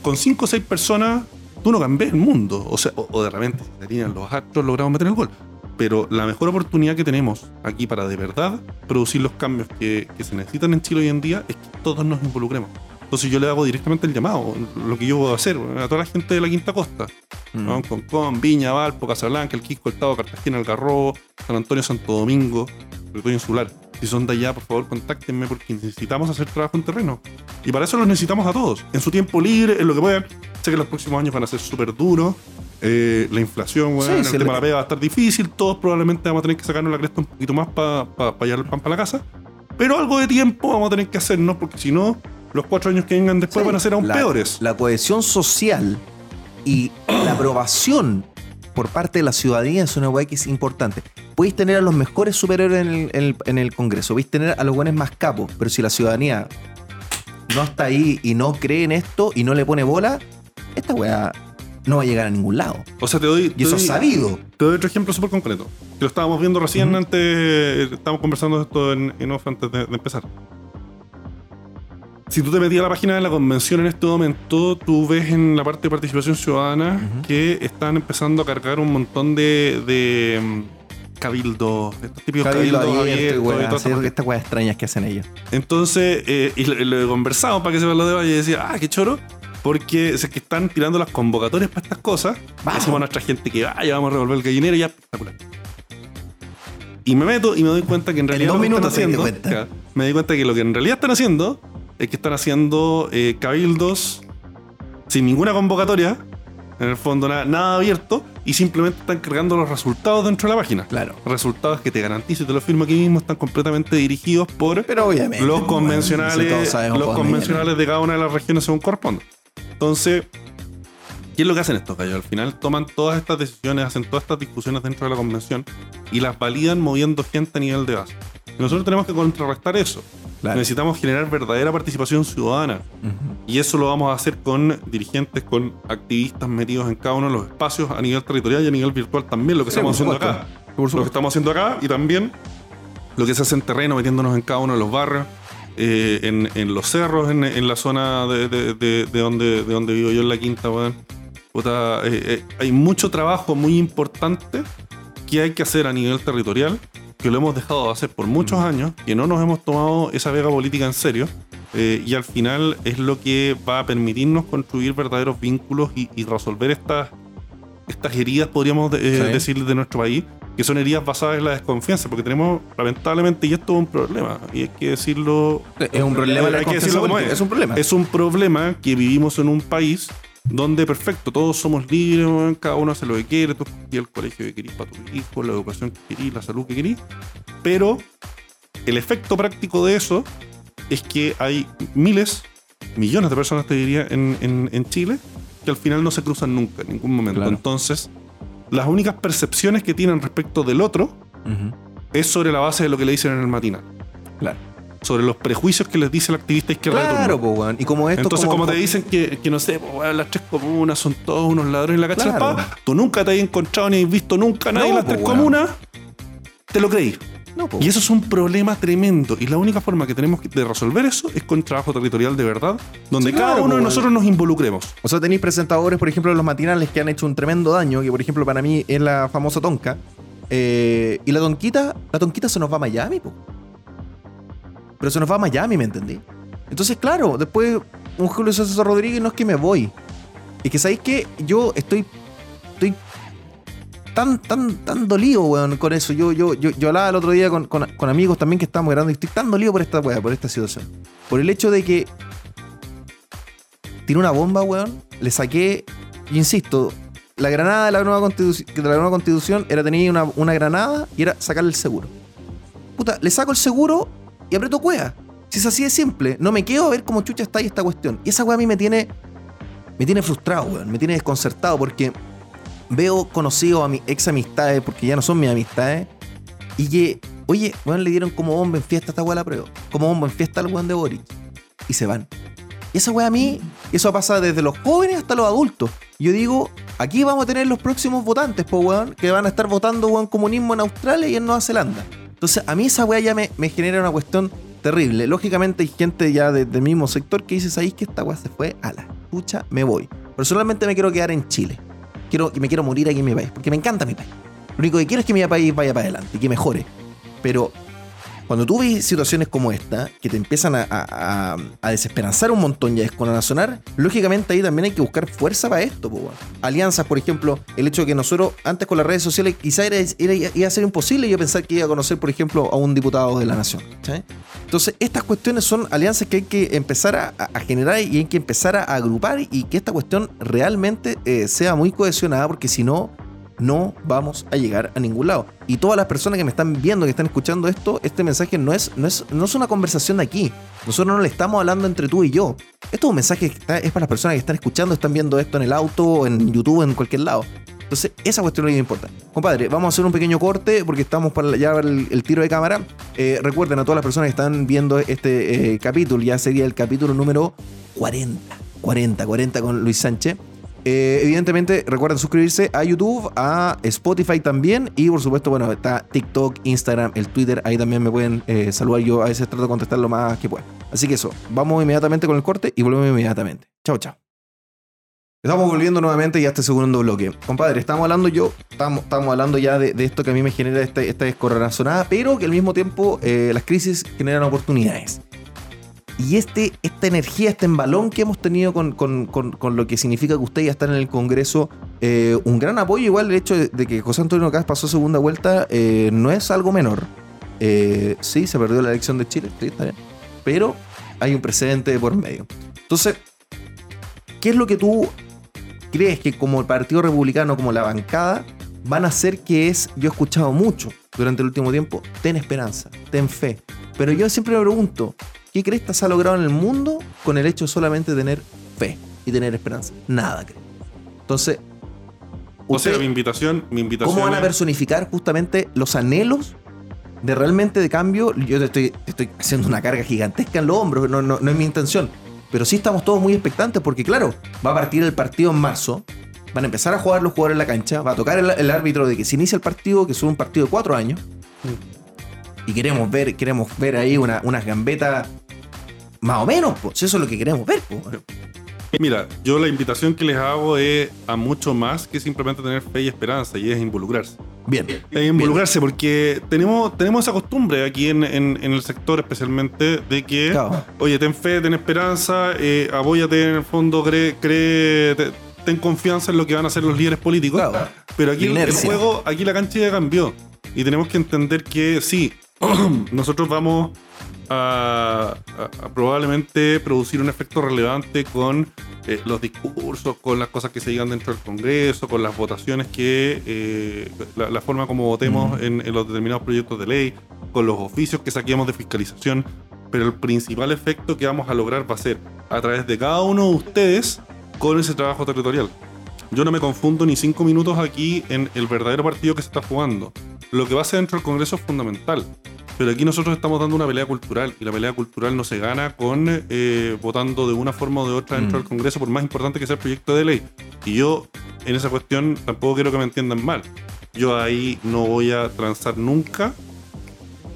con 5 o 6 personas, tú no cambias el mundo. O sea, o, o de repente, si alinean los astros, logramos meter el gol. Pero la mejor oportunidad que tenemos aquí para de verdad producir los cambios que, que se necesitan en Chile hoy en día es que todos nos involucremos. Entonces yo le hago directamente el llamado, lo que yo puedo hacer, a toda la gente de la Quinta Costa. Mm. ¿no? Concón, Viña, Valpo, Casablanca, El Quisco, El Tavo, Cartagena, Algarrobo, San Antonio, Santo Domingo, territorio insular. Si son de allá, por favor, contáctenme porque necesitamos hacer trabajo en terreno. Y para eso los necesitamos a todos. En su tiempo libre, en lo que puedan. Sé que los próximos años van a ser súper duros. Eh, la inflación, Sí, el tema de la pega va a estar difícil. Todos probablemente vamos a tener que sacarnos la cresta un poquito más para llevar el pan para la casa. Pero algo de tiempo vamos a tener que hacernos porque si no, los cuatro años que vengan después Sí, van a ser aún la- peores. La cohesión social y la aprobación por parte de la ciudadanía es una weá que es importante. Podéis tener a los mejores superhéroes en el, en el- en el Congreso, podéis tener a los buenos más capos, pero si la ciudadanía no está ahí y no cree en esto y no le pone bola, esta weá no va a llegar a ningún lado. O sea, te doy. Y eso te es doy- sabido. Te doy otro ejemplo súper concreto. Que lo estábamos viendo recién antes. Estábamos conversando de esto en, en off antes de, de empezar. Si tú te metías a la página de la convención en este momento, tú ves en la parte de participación ciudadana que están empezando a cargar un montón de, de mm, cabildos, estos típicos Cabildo cabildos abierto y abiertos hacer cuestión. estas weas extrañas que hacen ellos. Entonces, eh, y lo, lo he conversado para que sepan lo de Valle y decía, ah, qué choro, porque es que están tirando las convocatorias para estas cosas. Vamos. Decimos a nuestra gente que vaya, vamos a revolver el gallinero y ya, espectacular. Y me meto y me doy cuenta que en realidad dos lo que están minutos haciendo, me doy cuenta que lo que en realidad están haciendo es que están haciendo eh, cabildos sin ninguna convocatoria, en el fondo nada, nada abierto, y simplemente están cargando los resultados dentro de la página. Claro. Resultados que te garantizo y te lo firmo aquí mismo están completamente dirigidos por Pero obviamente. los convencionales, bueno, los convencionales de cada una de las regiones según corresponde. Entonces, ¿qué es lo que hacen estos gallos? Al final toman todas estas decisiones, hacen todas estas discusiones dentro de la convención y las validan moviendo gente a nivel de base. Y nosotros tenemos que contrarrestar eso. Claro. Necesitamos generar verdadera participación ciudadana. Y eso lo vamos a hacer con dirigentes, con activistas metidos en cada uno de los espacios a nivel territorial y a nivel virtual también, lo que Sí, estamos haciendo acá lo que estamos haciendo acá y también lo que se hace en terreno, metiéndonos en cada uno de los barrios, eh, en, en los cerros, en, en la zona de, de- de- de donde, de donde vivo yo, en la quinta, weón. Eh, eh, hay mucho trabajo muy importante que hay que hacer a nivel territorial, que lo hemos dejado de hacer por muchos años, que no nos hemos tomado esa vega política en serio. eh, y al final es lo que va a permitirnos construir verdaderos vínculos y, y resolver estas, estas heridas, podríamos de- eh, Sí. decir, de nuestro país, que son heridas basadas en la desconfianza, porque tenemos, lamentablemente, y esto es un problema, y hay que decirlo. Es un problema la hay que decirlo como es. es un problema. Es un problema que vivimos en un país donde, perfecto, todos somos libres, cada uno hace lo que quiere, tú escogí el colegio que querís para tu hijo, la educación que querís, la salud que querís, pero el efecto práctico de eso es que hay miles, millones de personas, te diría, en, en- en Chile que al final no se cruzan nunca, en ningún momento. Claro. Entonces, las únicas percepciones que tienen respecto del otro es sobre la base de lo que le dicen en el matinal. Claro. Sobre los prejuicios que les dice el activista izquierda de Claro, turno. po, weón. Y como esto. Entonces, como, te dicen que, que no sé, po, weón, las tres comunas son todos unos ladrones en la cacha de la Claro. espada, tú nunca te has encontrado ni has visto nunca a nadie en las po, tres weón. comunas, te lo creí. No, po. Y eso es un problema tremendo. Y la única forma que tenemos de resolver eso es con trabajo territorial de verdad, donde Sí, cada claro, uno de nosotros nos involucremos. O sea, tenéis presentadores, por ejemplo, de los matinales que han hecho un tremendo daño, que por ejemplo para mí es la famosa tonca. Eh, y la tonquita, la tonquita se nos va a Miami, po. Pero se nos va a Miami, ¿me entendí? Entonces, claro, después un Julio César Rodríguez no es que me voy. Es que sabéis que yo estoy. Estoy tan, tan, tan dolido, weón, con eso. Yo, yo, yo, yo hablaba el otro día con, con- amigos también que estábamos grabando y estoy tan dolido por esta weá, por esta situación. Por el hecho de que tiré una bomba, weón. Le saqué, yo insisto, la granada de la nueva constitución, de la nueva constitución era tener una, una granada y era sacarle el seguro. Puta, le saco el seguro y aprieto cuea. Si es así de simple, no me quedo a ver cómo chucha está ahí esta cuestión. Y esa weá a mí me tiene. Me tiene frustrado, weón. Me tiene desconcertado porque veo conocidos a mis ex amistades, porque ya no son mis amistades, y que, oye, weón, le dieron como bomba en fiesta esta weá la prueba. Como bomba en fiesta al weón de Boris. Y se van. Y esa weá a mí, eso pasa desde los jóvenes hasta los adultos. Yo digo, aquí vamos a tener los próximos votantes, po weón, que van a estar votando weón comunismo en Australia y en Nueva Zelanda. Entonces, a mí esa weá ya me, me genera una cuestión terrible. Lógicamente hay gente ya de- del mismo sector que dice, ¿sabéis que esta weá se fue a la pucha? Me voy. Personalmente me quiero quedar en Chile. Quiero, me quiero morir aquí en mi país, porque me encanta mi país. Lo único que quiero es que mi país vaya para adelante y que mejore. Pero cuando tú ves situaciones como esta, que te empiezan a, a- a- desesperanzar un montón y a desconazonar, lógicamente ahí también hay que buscar fuerza para esto. Alianzas, por ejemplo, el hecho de que nosotros antes con las redes sociales quizá era, era- iba a ser imposible yo pensar que iba a conocer, por ejemplo, a un diputado de la nación. Entonces, estas cuestiones son alianzas que hay que empezar a, a generar y hay que empezar a agrupar y que esta cuestión realmente eh, sea muy cohesionada, porque si no, no vamos a llegar a ningún lado. Y todas las personas que me están viendo, que están escuchando esto, este mensaje no es, no es, no es una conversación de aquí. Nosotros no le estamos hablando entre tú y yo. Esto es un mensaje que está- es para las personas que están escuchando, están viendo esto en el auto, en YouTube, en cualquier lado. Entonces, esa cuestión es lo que importa. Compadre, vamos a hacer un pequeño corte porque estamos para ya el, el tiro de cámara. Eh, recuerden a todas las personas que están viendo este eh, capítulo, ya sería el capítulo número 40. 40, 40 con Luis Sánchez. Eh, evidentemente, recuerden suscribirse a YouTube, a Spotify también. Y por supuesto, bueno, está TikTok, Instagram, el Twitter. Ahí también me pueden eh, saludar. Yo a veces trato de contestar lo más que pueda. Así que eso, vamos inmediatamente con el corte y volvemos inmediatamente. Chao, chao. Estamos volviendo nuevamente ya a este segundo bloque. Compadre, estamos hablando yo, estamos, estamos hablando ya de, esto que a mí me genera este- esta descorazonada, pero que al mismo tiempo eh, las crisis generan oportunidades. Y este, esta energía, este embalón que hemos tenido con, con- con- lo que significa que usted ya está en el Congreso, eh, un gran apoyo, igual el hecho de, de que José Antonio Caz pasó segunda vuelta, eh, no es algo menor. Eh, sí, se perdió la elección de Chile, sí, está bien. Pero hay un precedente de por medio. Entonces, ¿qué es lo que tú crees que como el Partido Republicano, como la bancada, van a hacer que es, yo he escuchado mucho durante el último tiempo, ten esperanza, ten fe. Pero yo siempre me pregunto, ¿qué se ha logrado en el mundo con el hecho solamente de tener fe y tener esperanza? Nada, creo. Entonces, O sea, mi invitación, mi invitación ¿Cómo van a personificar justamente los anhelos de realmente de cambio? Yo te estoy, te estoy haciendo una carga gigantesca en los hombros, no, no, no es mi intención. Pero sí estamos todos muy expectantes porque, claro, va a partir el partido en marzo, van a empezar a jugar los jugadores en la cancha, va a tocar el, el árbitro de que se inicia el partido, que es un partido de cuatro años. Y queremos ver, queremos ver ahí una, unas gambetas más o menos, pues eso es lo que queremos ver. po. Mira, yo la invitación que les hago es a mucho más que simplemente tener fe y esperanza, y es involucrarse. Bien. Es involucrarse porque tenemos, tenemos esa costumbre aquí en, en- en el sector especialmente de que, Claro. oye, ten fe, ten esperanza, eh, apóyate en el fondo, cree, cree, te- ten confianza en lo que van a hacer los líderes políticos. Claro. Pero aquí el, el juego, aquí la cancha ya cambió. Y tenemos que entender que sí, (clears throat) nosotros vamos a, a- a probablemente producir un efecto relevante con eh, los discursos, con las cosas que se digan dentro del Congreso, con las votaciones que, eh, la, la forma como votemos en, en los determinados proyectos de ley, con los oficios que saquemos de fiscalización, pero el principal efecto que vamos a lograr va a ser a través de cada uno de ustedes con ese trabajo territorial. Yo no me confundo ni cinco minutos aquí en el verdadero partido que se está jugando. Lo que va a ser dentro del Congreso es fundamental. Pero aquí nosotros estamos dando una pelea cultural y la pelea cultural no se gana con eh, votando de una forma o de otra dentro Mm. del Congreso, por más importante que sea el proyecto de ley. Y yo en esa cuestión tampoco quiero que me entiendan mal. Yo ahí no voy a transar nunca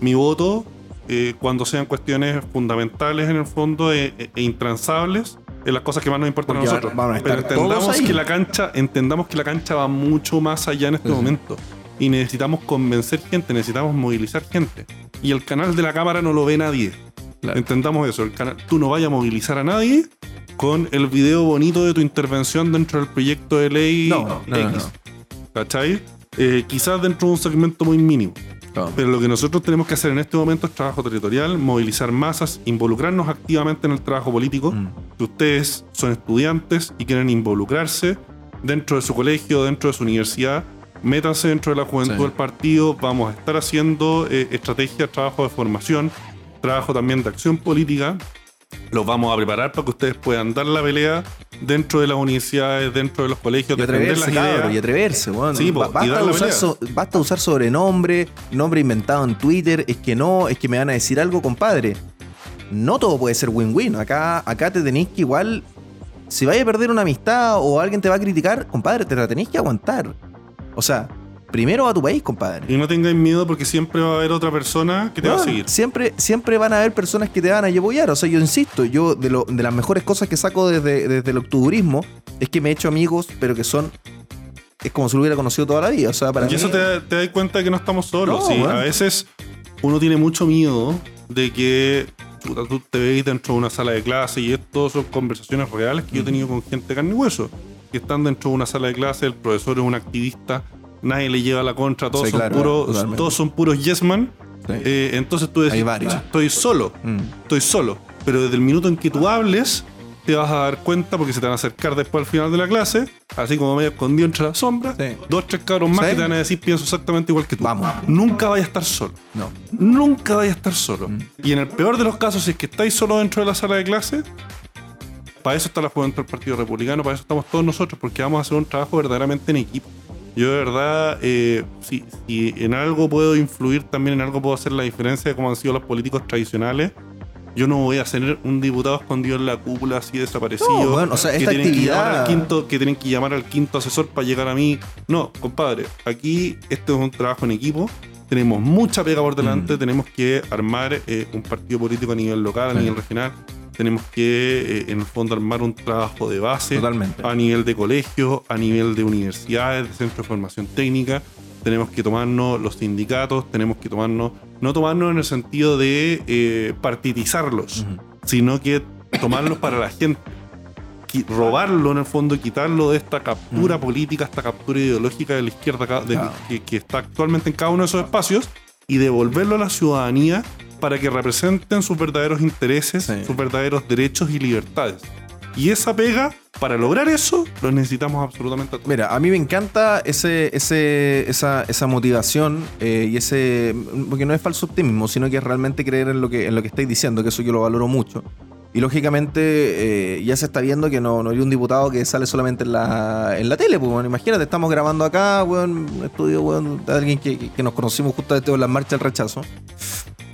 mi voto eh, cuando sean cuestiones fundamentales en el fondo e, e- e intransables en las cosas que más nos importan Porque a nosotros. van a Pero entendamos que la cancha, entendamos que la cancha va mucho más allá en este Sí, momento. Y necesitamos convencer gente, necesitamos movilizar gente. Y el canal de la cámara no lo ve nadie. Claro. Entendamos eso. El canal, tú no vayas a movilizar a nadie con el video bonito de tu intervención dentro del proyecto de ley No, no, no, X. ¿Cachai? Eh, quizás dentro de un segmento muy mínimo. Pero lo que nosotros tenemos que hacer en este momento es trabajo territorial, movilizar masas, involucrarnos activamente en el trabajo político. Mm. Si ustedes son estudiantes y quieren involucrarse dentro de su colegio, dentro de su universidad, métanse dentro de la juventud Sí. del partido. Vamos a estar haciendo eh, estrategias, trabajo de formación, trabajo también de acción política. Los vamos a preparar para que ustedes puedan dar la pelea dentro de las universidades, dentro de los colegios, Y atreverse, cabrón, y atreverse, weón. Sí, po, y basta, la usar so- basta usar sobrenombre, nombre inventado en Twitter. Es que no, es que me van a decir algo, compadre. No todo puede ser win-win. Acá, acá te tenéis que igual. Si vaya a perder una amistad o alguien te va a criticar, compadre, te la tenéis que aguantar. O sea, primero a tu país, compadre. Y no tengáis miedo porque siempre va a haber otra persona que te va a seguir. Siempre, siempre van a haber personas que te van a apoyar. O sea, yo insisto, yo de, lo- de las mejores cosas que saco desde, desde el octubrismo es que me he hecho amigos, pero que son. Es como si lo hubiera conocido toda la vida. O sea, para Y mí- eso te, te das cuenta de que no estamos solos. No, sí. bueno. A veces uno tiene mucho miedo de que chuta, tú te veis dentro de una sala de clase y esto son conversaciones reales que yo he tenido con gente de carne y hueso. Que están dentro de una sala de clase, el profesor es un activista, nadie le lleva la contra, todos, Sí, son, claro, puros, todos son puros yes man. Sí. Eh, entonces tú decís, varios. estoy solo, Mm. estoy solo. Pero desde el minuto en que tú hables, te vas a dar cuenta porque se te van a acercar después al final de la clase, así como medio escondido entre las sombras, Sí. dos, tres cabros más Sí. que te van a decir pienso exactamente igual que tú. Vamos. Nunca vayas a estar solo. No. Nunca vayas a estar solo. Mm. Y en el peor de los casos, si es que estáis solo dentro de la sala de clase, para eso está la juventud del Partido Republicano, para eso estamos todos nosotros, porque vamos a hacer un trabajo verdaderamente en equipo. Yo de verdad, eh, si, si en algo puedo influir, también en algo puedo hacer la diferencia de cómo han sido los políticos tradicionales. Yo no voy a ser un diputado escondido en la cúpula así desaparecido. No, bueno, o sea, que tienen que llamar al quinto, que tienen que llamar al quinto asesor para llegar a mí. No, compadre, aquí esto es un trabajo en equipo. Tenemos mucha pega por delante, Mm. tenemos que armar eh, un partido político a nivel local, a nivel regional. Tenemos que, eh, en el fondo, armar un trabajo de base Totalmente. a nivel de colegios, a nivel de universidades, de centros de formación técnica. Tenemos que tomarnos los sindicatos, tenemos que tomarnos, no tomarnos en el sentido de eh, partidizarlos, sino que tomarlos para la gente. Robarlo en el fondo quitarlo de esta captura política, esta captura ideológica de la izquierda ca- de- Claro. que, que está actualmente en cada uno de esos espacios y devolverlo a la ciudadanía para que representen sus verdaderos intereses, Sí. sus verdaderos derechos y libertades. Y esa pega, para lograr eso, lo necesitamos absolutamente a todos. Mira, a mí me encanta ese, ese, esa, esa motivación eh, y ese. Porque no es falso optimismo, sino que es realmente creer en lo que, en lo que estáis diciendo, que eso yo lo valoro mucho. Y lógicamente eh, ya se está viendo que no, no hay un diputado que sale solamente en la, en la tele. Pues, bueno, imagínate, estamos grabando acá, weón, un estudio, weón, de alguien que, que- nos conocimos justamente en la marcha del rechazo.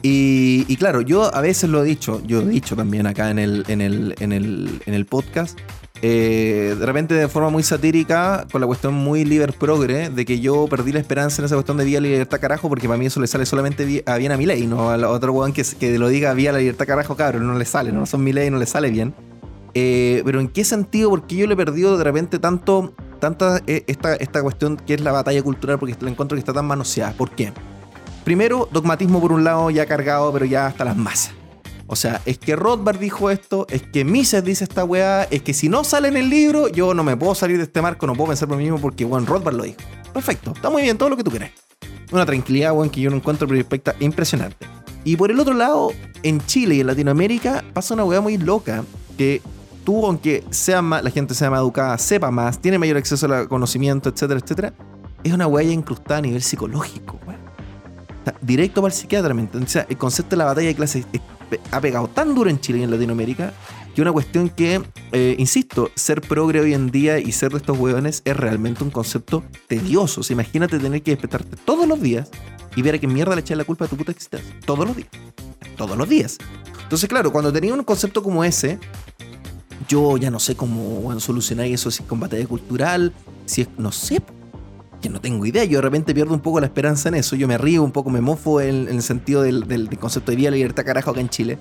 Y, y claro, yo a veces lo he dicho, yo he dicho también acá en el, en el, en el, en el podcast, eh, de repente de forma muy satírica, con la cuestión muy liber progre, de que yo perdí la esperanza en esa cuestión de vía la libertad carajo, porque para mí eso le sale solamente a bien a mi ley, no al otro weón que, que lo diga vía la libertad carajo, cabrón, no le sale, no son mi ley, no le sale bien. Eh, pero ¿en qué sentido? Porque yo le he perdido de repente tanto, tanta eh, esta, esta cuestión que es la batalla cultural, porque la encuentro que está tan manoseada. ¿Por qué? Primero, dogmatismo por un lado ya cargado, pero ya hasta las masas. O sea, es que Rothbard dijo esto, es que Mises dice esta weá, es que si no sale en el libro, yo no me puedo salir de este marco, no puedo pensar por mí mismo porque, bueno, Rothbard lo dijo. Perfecto, está muy bien, todo lo que tú querés. Una tranquilidad, weón, que yo no encuentro respecta impresionante. Y por el otro lado, en Chile y en Latinoamérica pasa una weá muy loca que tú, aunque sea más, la gente sea más educada, sepa más, tiene mayor acceso al conocimiento, etcétera, etcétera, es una weá ya incrustada a nivel psicológico, weón. Directo para el psiquiatra. O sea, el concepto de la batalla de clases es- ha pegado tan duro en Chile y en Latinoamérica que una cuestión que, eh, insisto, ser progre hoy en día y ser de estos hueones es realmente un concepto tedioso. Imagínate tener que despertarte todos los días y ver a qué mierda le echas la culpa a tu puta existencia. Todos los días. Todos los días. Entonces, claro, cuando tenía un concepto como ese, yo ya no sé cómo solucionar eso, si es con batalla cultural, si es, no sé, que no tengo idea. Yo de repente pierdo un poco la esperanza en eso. Yo me río un poco, me mofo en, el sentido del, del- del concepto de vida, libertad, carajo, acá en Chile.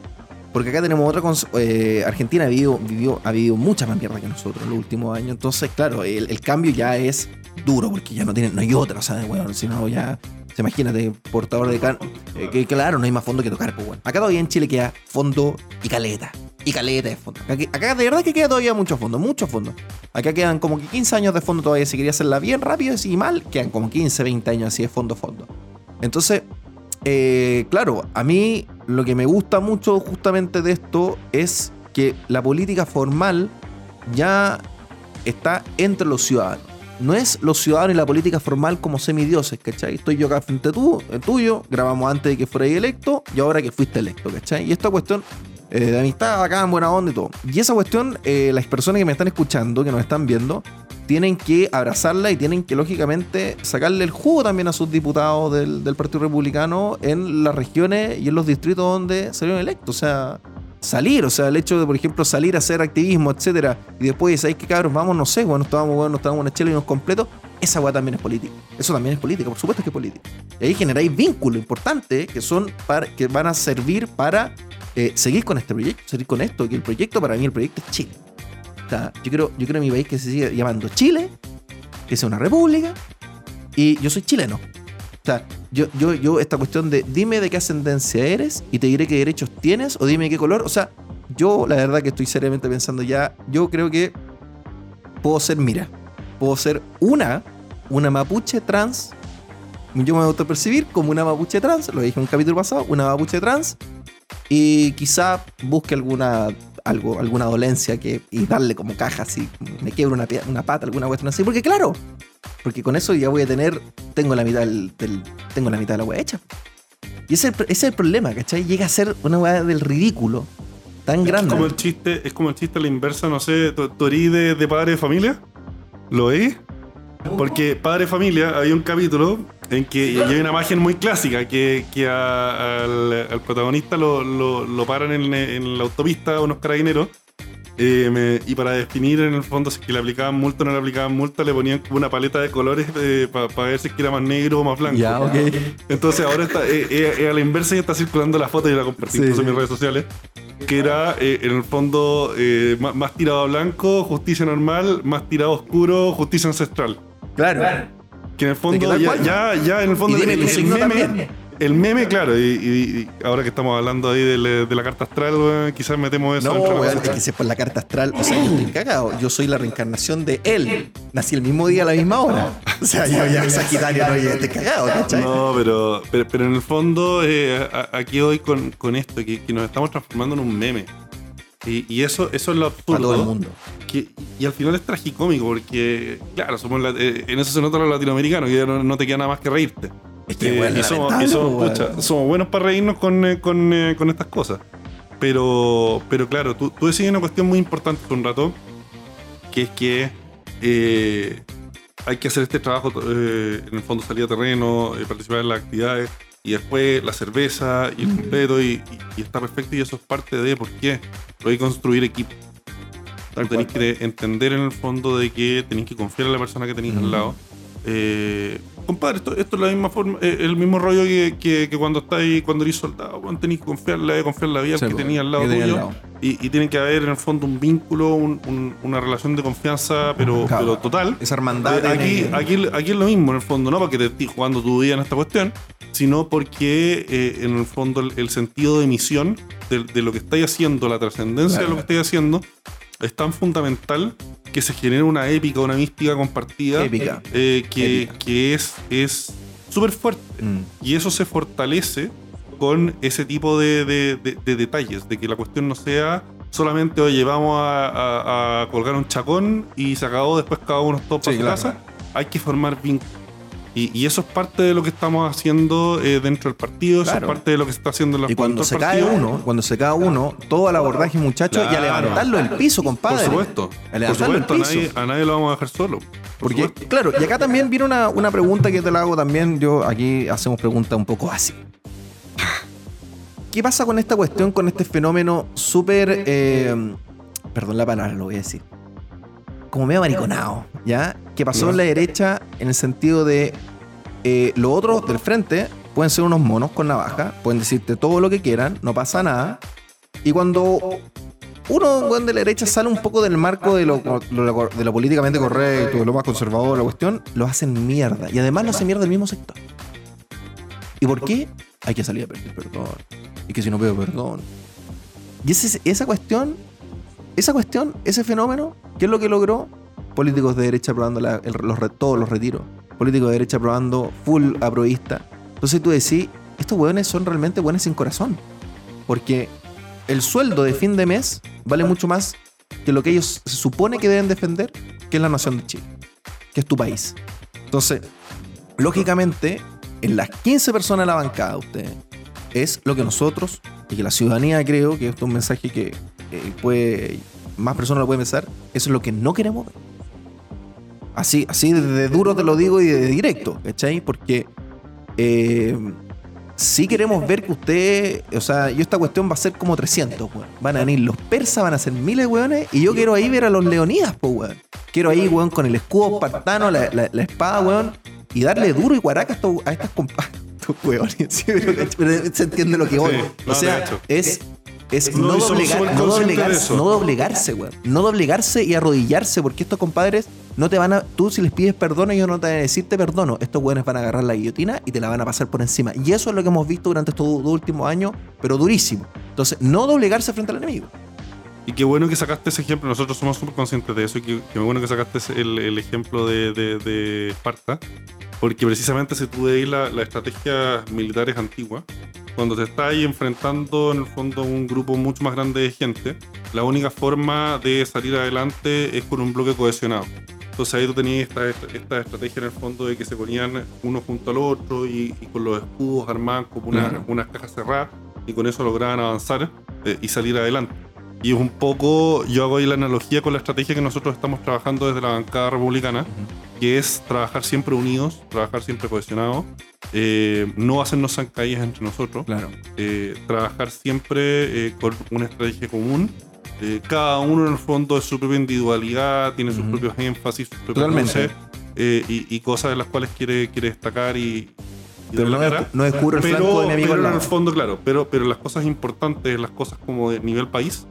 Porque acá tenemos otra eh, Argentina ha vivido, vivió, ha vivido mucha más mierda que nosotros en los últimos años. Entonces, claro, el, cambio ya es duro, porque ya no tienen, no hay otra, o sea, weón, si no ya. se Imagínate, portador de can. eh, que claro, no hay más fondo que tocar, pues bueno. Acá todavía en Chile queda fondo y caleta. Y caleta de fondo. Acá, de verdad que queda todavía mucho fondo, mucho fondo. Acá quedan como que 15 años de fondo todavía. Si quería hacerla bien rápido y mal, quedan como 15, 20 años así de fondo, fondo. Entonces, eh, claro, a mí lo que me gusta mucho justamente de esto es que la política formal ya está entre los ciudadanos. No es los ciudadanos y la política formal como semidioses, ¿cachai? Estoy yo acá frente a tú, el tuyo, grabamos antes de que fuera electo y ahora que fuiste electo, ¿cachai? Y esta cuestión eh, de amistad acá en buena onda y todo. Y esa cuestión, eh, las personas que me están escuchando, que nos están viendo, tienen que abrazarla y tienen que, lógicamente, sacarle el jugo también a sus diputados del, Partido Republicano en las regiones y en los distritos donde salieron electos. O sea, salir, o sea, el hecho de, por ejemplo, salir a hacer activismo, etcétera, y después, ¿sabéis qué cabros? Vamos, no sé, bueno, estábamos, bueno, estábamos en una chela y nos completo. Esa weá también es política. Eso también es política, por supuesto que es política. Y ahí generáis vínculos importantes que son para, que van a servir para eh, seguir con este proyecto, seguir con esto, que el proyecto, para mí, el proyecto es Chile. O sea, yo quiero, yo quiero mi país que se siga llamando Chile, que sea una república, y yo soy chileno. O sea, yo, yo, yo, esta cuestión de dime de qué ascendencia eres y te diré qué derechos tienes, o dime qué color. O sea, yo la verdad que estoy seriamente pensando ya, yo creo que puedo ser, mira, puedo ser una, una mapuche trans. Yo me voy a autopercibir como una mapuche trans, lo dije en un capítulo pasado, una mapuche trans, y quizá busque alguna algo, alguna dolencia que, y darle como caja así, me quiebro una, una pata, alguna cuestión así, porque claro, porque con eso ya voy a tener, tengo la mitad del, del- tengo la mitad de la wea hecha. Y ese, es el- ese es el problema, ¿cachai? Llega a ser una wea del ridículo tan Es grande. como el chiste, es como el chiste a la inversa, no sé, ¿tú, tú eres de, de padre de familia? ¿Lo veis? Porque padre familia había un capítulo en que y hay una imagen muy clásica que, que a- al, al protagonista lo, lo- lo paran en, en la autopista unos carabineros eh, me- y para definir en el fondo si es que le aplicaban multa o no le aplicaban multa le ponían como una paleta de colores para ver si es que era más negro o más blanco. Ya, ok. Entonces ahora está, eh, eh, eh, a la inversa y está circulando la foto y la compartí Sí. incluso en mis redes sociales. Que era eh, en el fondo eh, más, más tirado a blanco, justicia normal, más tirado a oscuro, justicia ancestral. Claro. Que en el fondo ya, ya, ya en el fondo dime el, el meme, el meme, claro, y, y- y ahora que estamos hablando ahí de, la carta astral, quizás metemos eso No, weón, es que si es por la carta astral, o sea, yo estoy cagado. Yo soy la reencarnación de él. Nací el mismo día a la misma hora. O sea, yo ya Sagitario no, ya estoy cagado, ¿cachai? No, pero, pero, pero en el fondo, eh, aquí hoy con, con esto, que, que nos estamos transformando en un meme. Y, y eso, eso es lo absurdo. Para todo el mundo. que- y al final es tragicómico porque, claro, somos la- eh, en eso se nota los latinoamericanos, que no, no te queda nada más que reírte. Es que, Eh, weón, y somos, y somos, weón. pucha, somos buenos para reírnos con, eh, con, eh, con estas cosas. Pero, pero claro, tú, tú decías una cuestión muy importante hace un rato, que es que eh, hay que hacer este trabajo, eh, en el fondo salir a terreno, eh, participar en las actividades, y después la cerveza y el completo, y, y- y está perfecto, y eso es parte de por qué. Pero hay que construir equipo. Tú tenés que entender en el fondo de que tenés que confiar en la persona que tenés Mm. al lado. Eh, compadre, esto, esto es la misma forma, eh, el mismo rollo que, que, que cuando estáis, cuando eres soldado, bueno, tenés que confiar la vida al Sí, que tenía al lado tuyo. al lado. Y, y tiene que haber en el fondo un vínculo, un- un- una relación de confianza, pero, Claro. pero total. Esa hermandad. Eh, aquí, aquí, aquí es lo mismo, en el fondo, no porque te estés jugando tu vida en esta cuestión, sino porque eh, en el fondo el, el sentido de misión de, de lo que estáis haciendo, la trascendencia de lo que estáis haciendo, es tan fundamental que se genere una épica, una mística compartida Épica. eh, que, Épica. que es es súper fuerte. Mm. Y eso se fortalece con ese tipo de, de- de- de detalles, de que la cuestión no sea solamente, oye, vamos a, a- a colgar un chacón y se acabó, después cada uno para Sí, su claro. casa. Hay que formar vínculos. Y, y eso es parte de lo que estamos haciendo eh, dentro del partido, eso Claro. es parte de lo que se está haciendo en la Y cuando se cae uno, cuando se cae uno, todo al abordaje, muchachos, y a Claro. levantarlo del piso, Por compadre. supuesto. A Por levantarlo del supuesto, a piso. nadie, a nadie lo vamos a dejar solo. Por Porque, supuesto. claro, y acá también viene una, una pregunta que te la hago también. Yo aquí hacemos preguntas un poco así. ¿Qué pasa con esta cuestión, con este fenómeno súper. eh, perdón la palabra, lo voy a decir. Como medio mariconado, ¿ya? Que pasó en la derecha en el sentido de. eh, los otros del frente pueden ser unos monos con navaja, pueden decirte todo lo que quieran, no pasa nada. Y cuando uno de la derecha sale un poco del marco de lo, lo- de lo políticamente correcto, de lo más conservador, la cuestión, lo hacen mierda. Y además lo hace mierda el mismo sector. ¿Y por qué? Hay que salir a pedir perdón. Y que si no pido perdón. Y ese- esa cuestión, esa cuestión, ese fenómeno, ¿qué es lo que logró? Políticos de derecha aprobando todos los retiros. Políticos de derecha aprobando full aprobista. Entonces tú decís, estos hueones son realmente buenos sin corazón. Porque el sueldo de fin de mes vale mucho más que lo que ellos se supone que deben defender, que es la nación de Chile, que es tu país. Entonces, lógicamente, en las 15 personas de la bancada, ustedes, es lo que nosotros, y que la ciudadanía creo que esto es un mensaje que puede, más personas lo pueden pensar, eso es lo que no queremos ver. Así, así de, duro te lo digo y de directo, ¿cachai? Porque eh, sí queremos ver que usted, o sea, yo esta cuestión va a ser como 300, weón. Van a venir los persas, van a ser miles de weones, y yo quiero ahí ver a los leonidas, pues, weón. Quiero ahí, weón, con el escudo espartano, la, la- la espada, weón, y darle duro y guaraca a, estas compas. (laughs) Weones, (laughs) sí, pero, pero se entiende lo que voy. Sí, o sea, es, es No, no, doblegar- no doblegarse, no doblegarse, weón. No doblegarse y arrodillarse, porque estos compadres no te van a. Tú, si les pides perdón, ellos no te van a decir te perdono. Estos weones van a agarrar la guillotina y te la van a pasar por encima. Y eso es lo que hemos visto durante estos dos últimos años, pero durísimo. Entonces, no doblegarse frente al enemigo. Y qué bueno que sacaste ese ejemplo. Nosotros somos súper conscientes de eso. Y qué, qué bueno que sacaste el ejemplo de, de, de Esparta. Porque precisamente si tú veis la, la estrategia militares antigua, cuando te estás enfrentando en el fondo a un grupo mucho más grande de gente, la única forma de salir adelante es con un bloque cohesionado. Entonces ahí tú tenías esta, esta, estrategia en el fondo de que se ponían uno junto al otro y, y con los escudos armaban como una- Claro. unas cajas cerradas y con eso lograban avanzar eh, y salir adelante. Y es un poco, yo hago ahí la analogía con la estrategia que nosotros estamos trabajando desde la bancada republicana, que es trabajar siempre unidos, trabajar siempre cohesionados, eh, no hacernos zancadillas entre nosotros, Claro. eh, trabajar siempre eh, con una estrategia común. Eh, cada uno en el fondo es su propia individualidad, tiene sus Ujú. propios énfasis, sus propios Totalmente. luces, eh, y, y cosas de las cuales quiere, quiere destacar y, y Pero no, es- no descubro el flanco de mi amigo pero en el fondo, claro, pero, pero las cosas importantes, las cosas como de nivel país,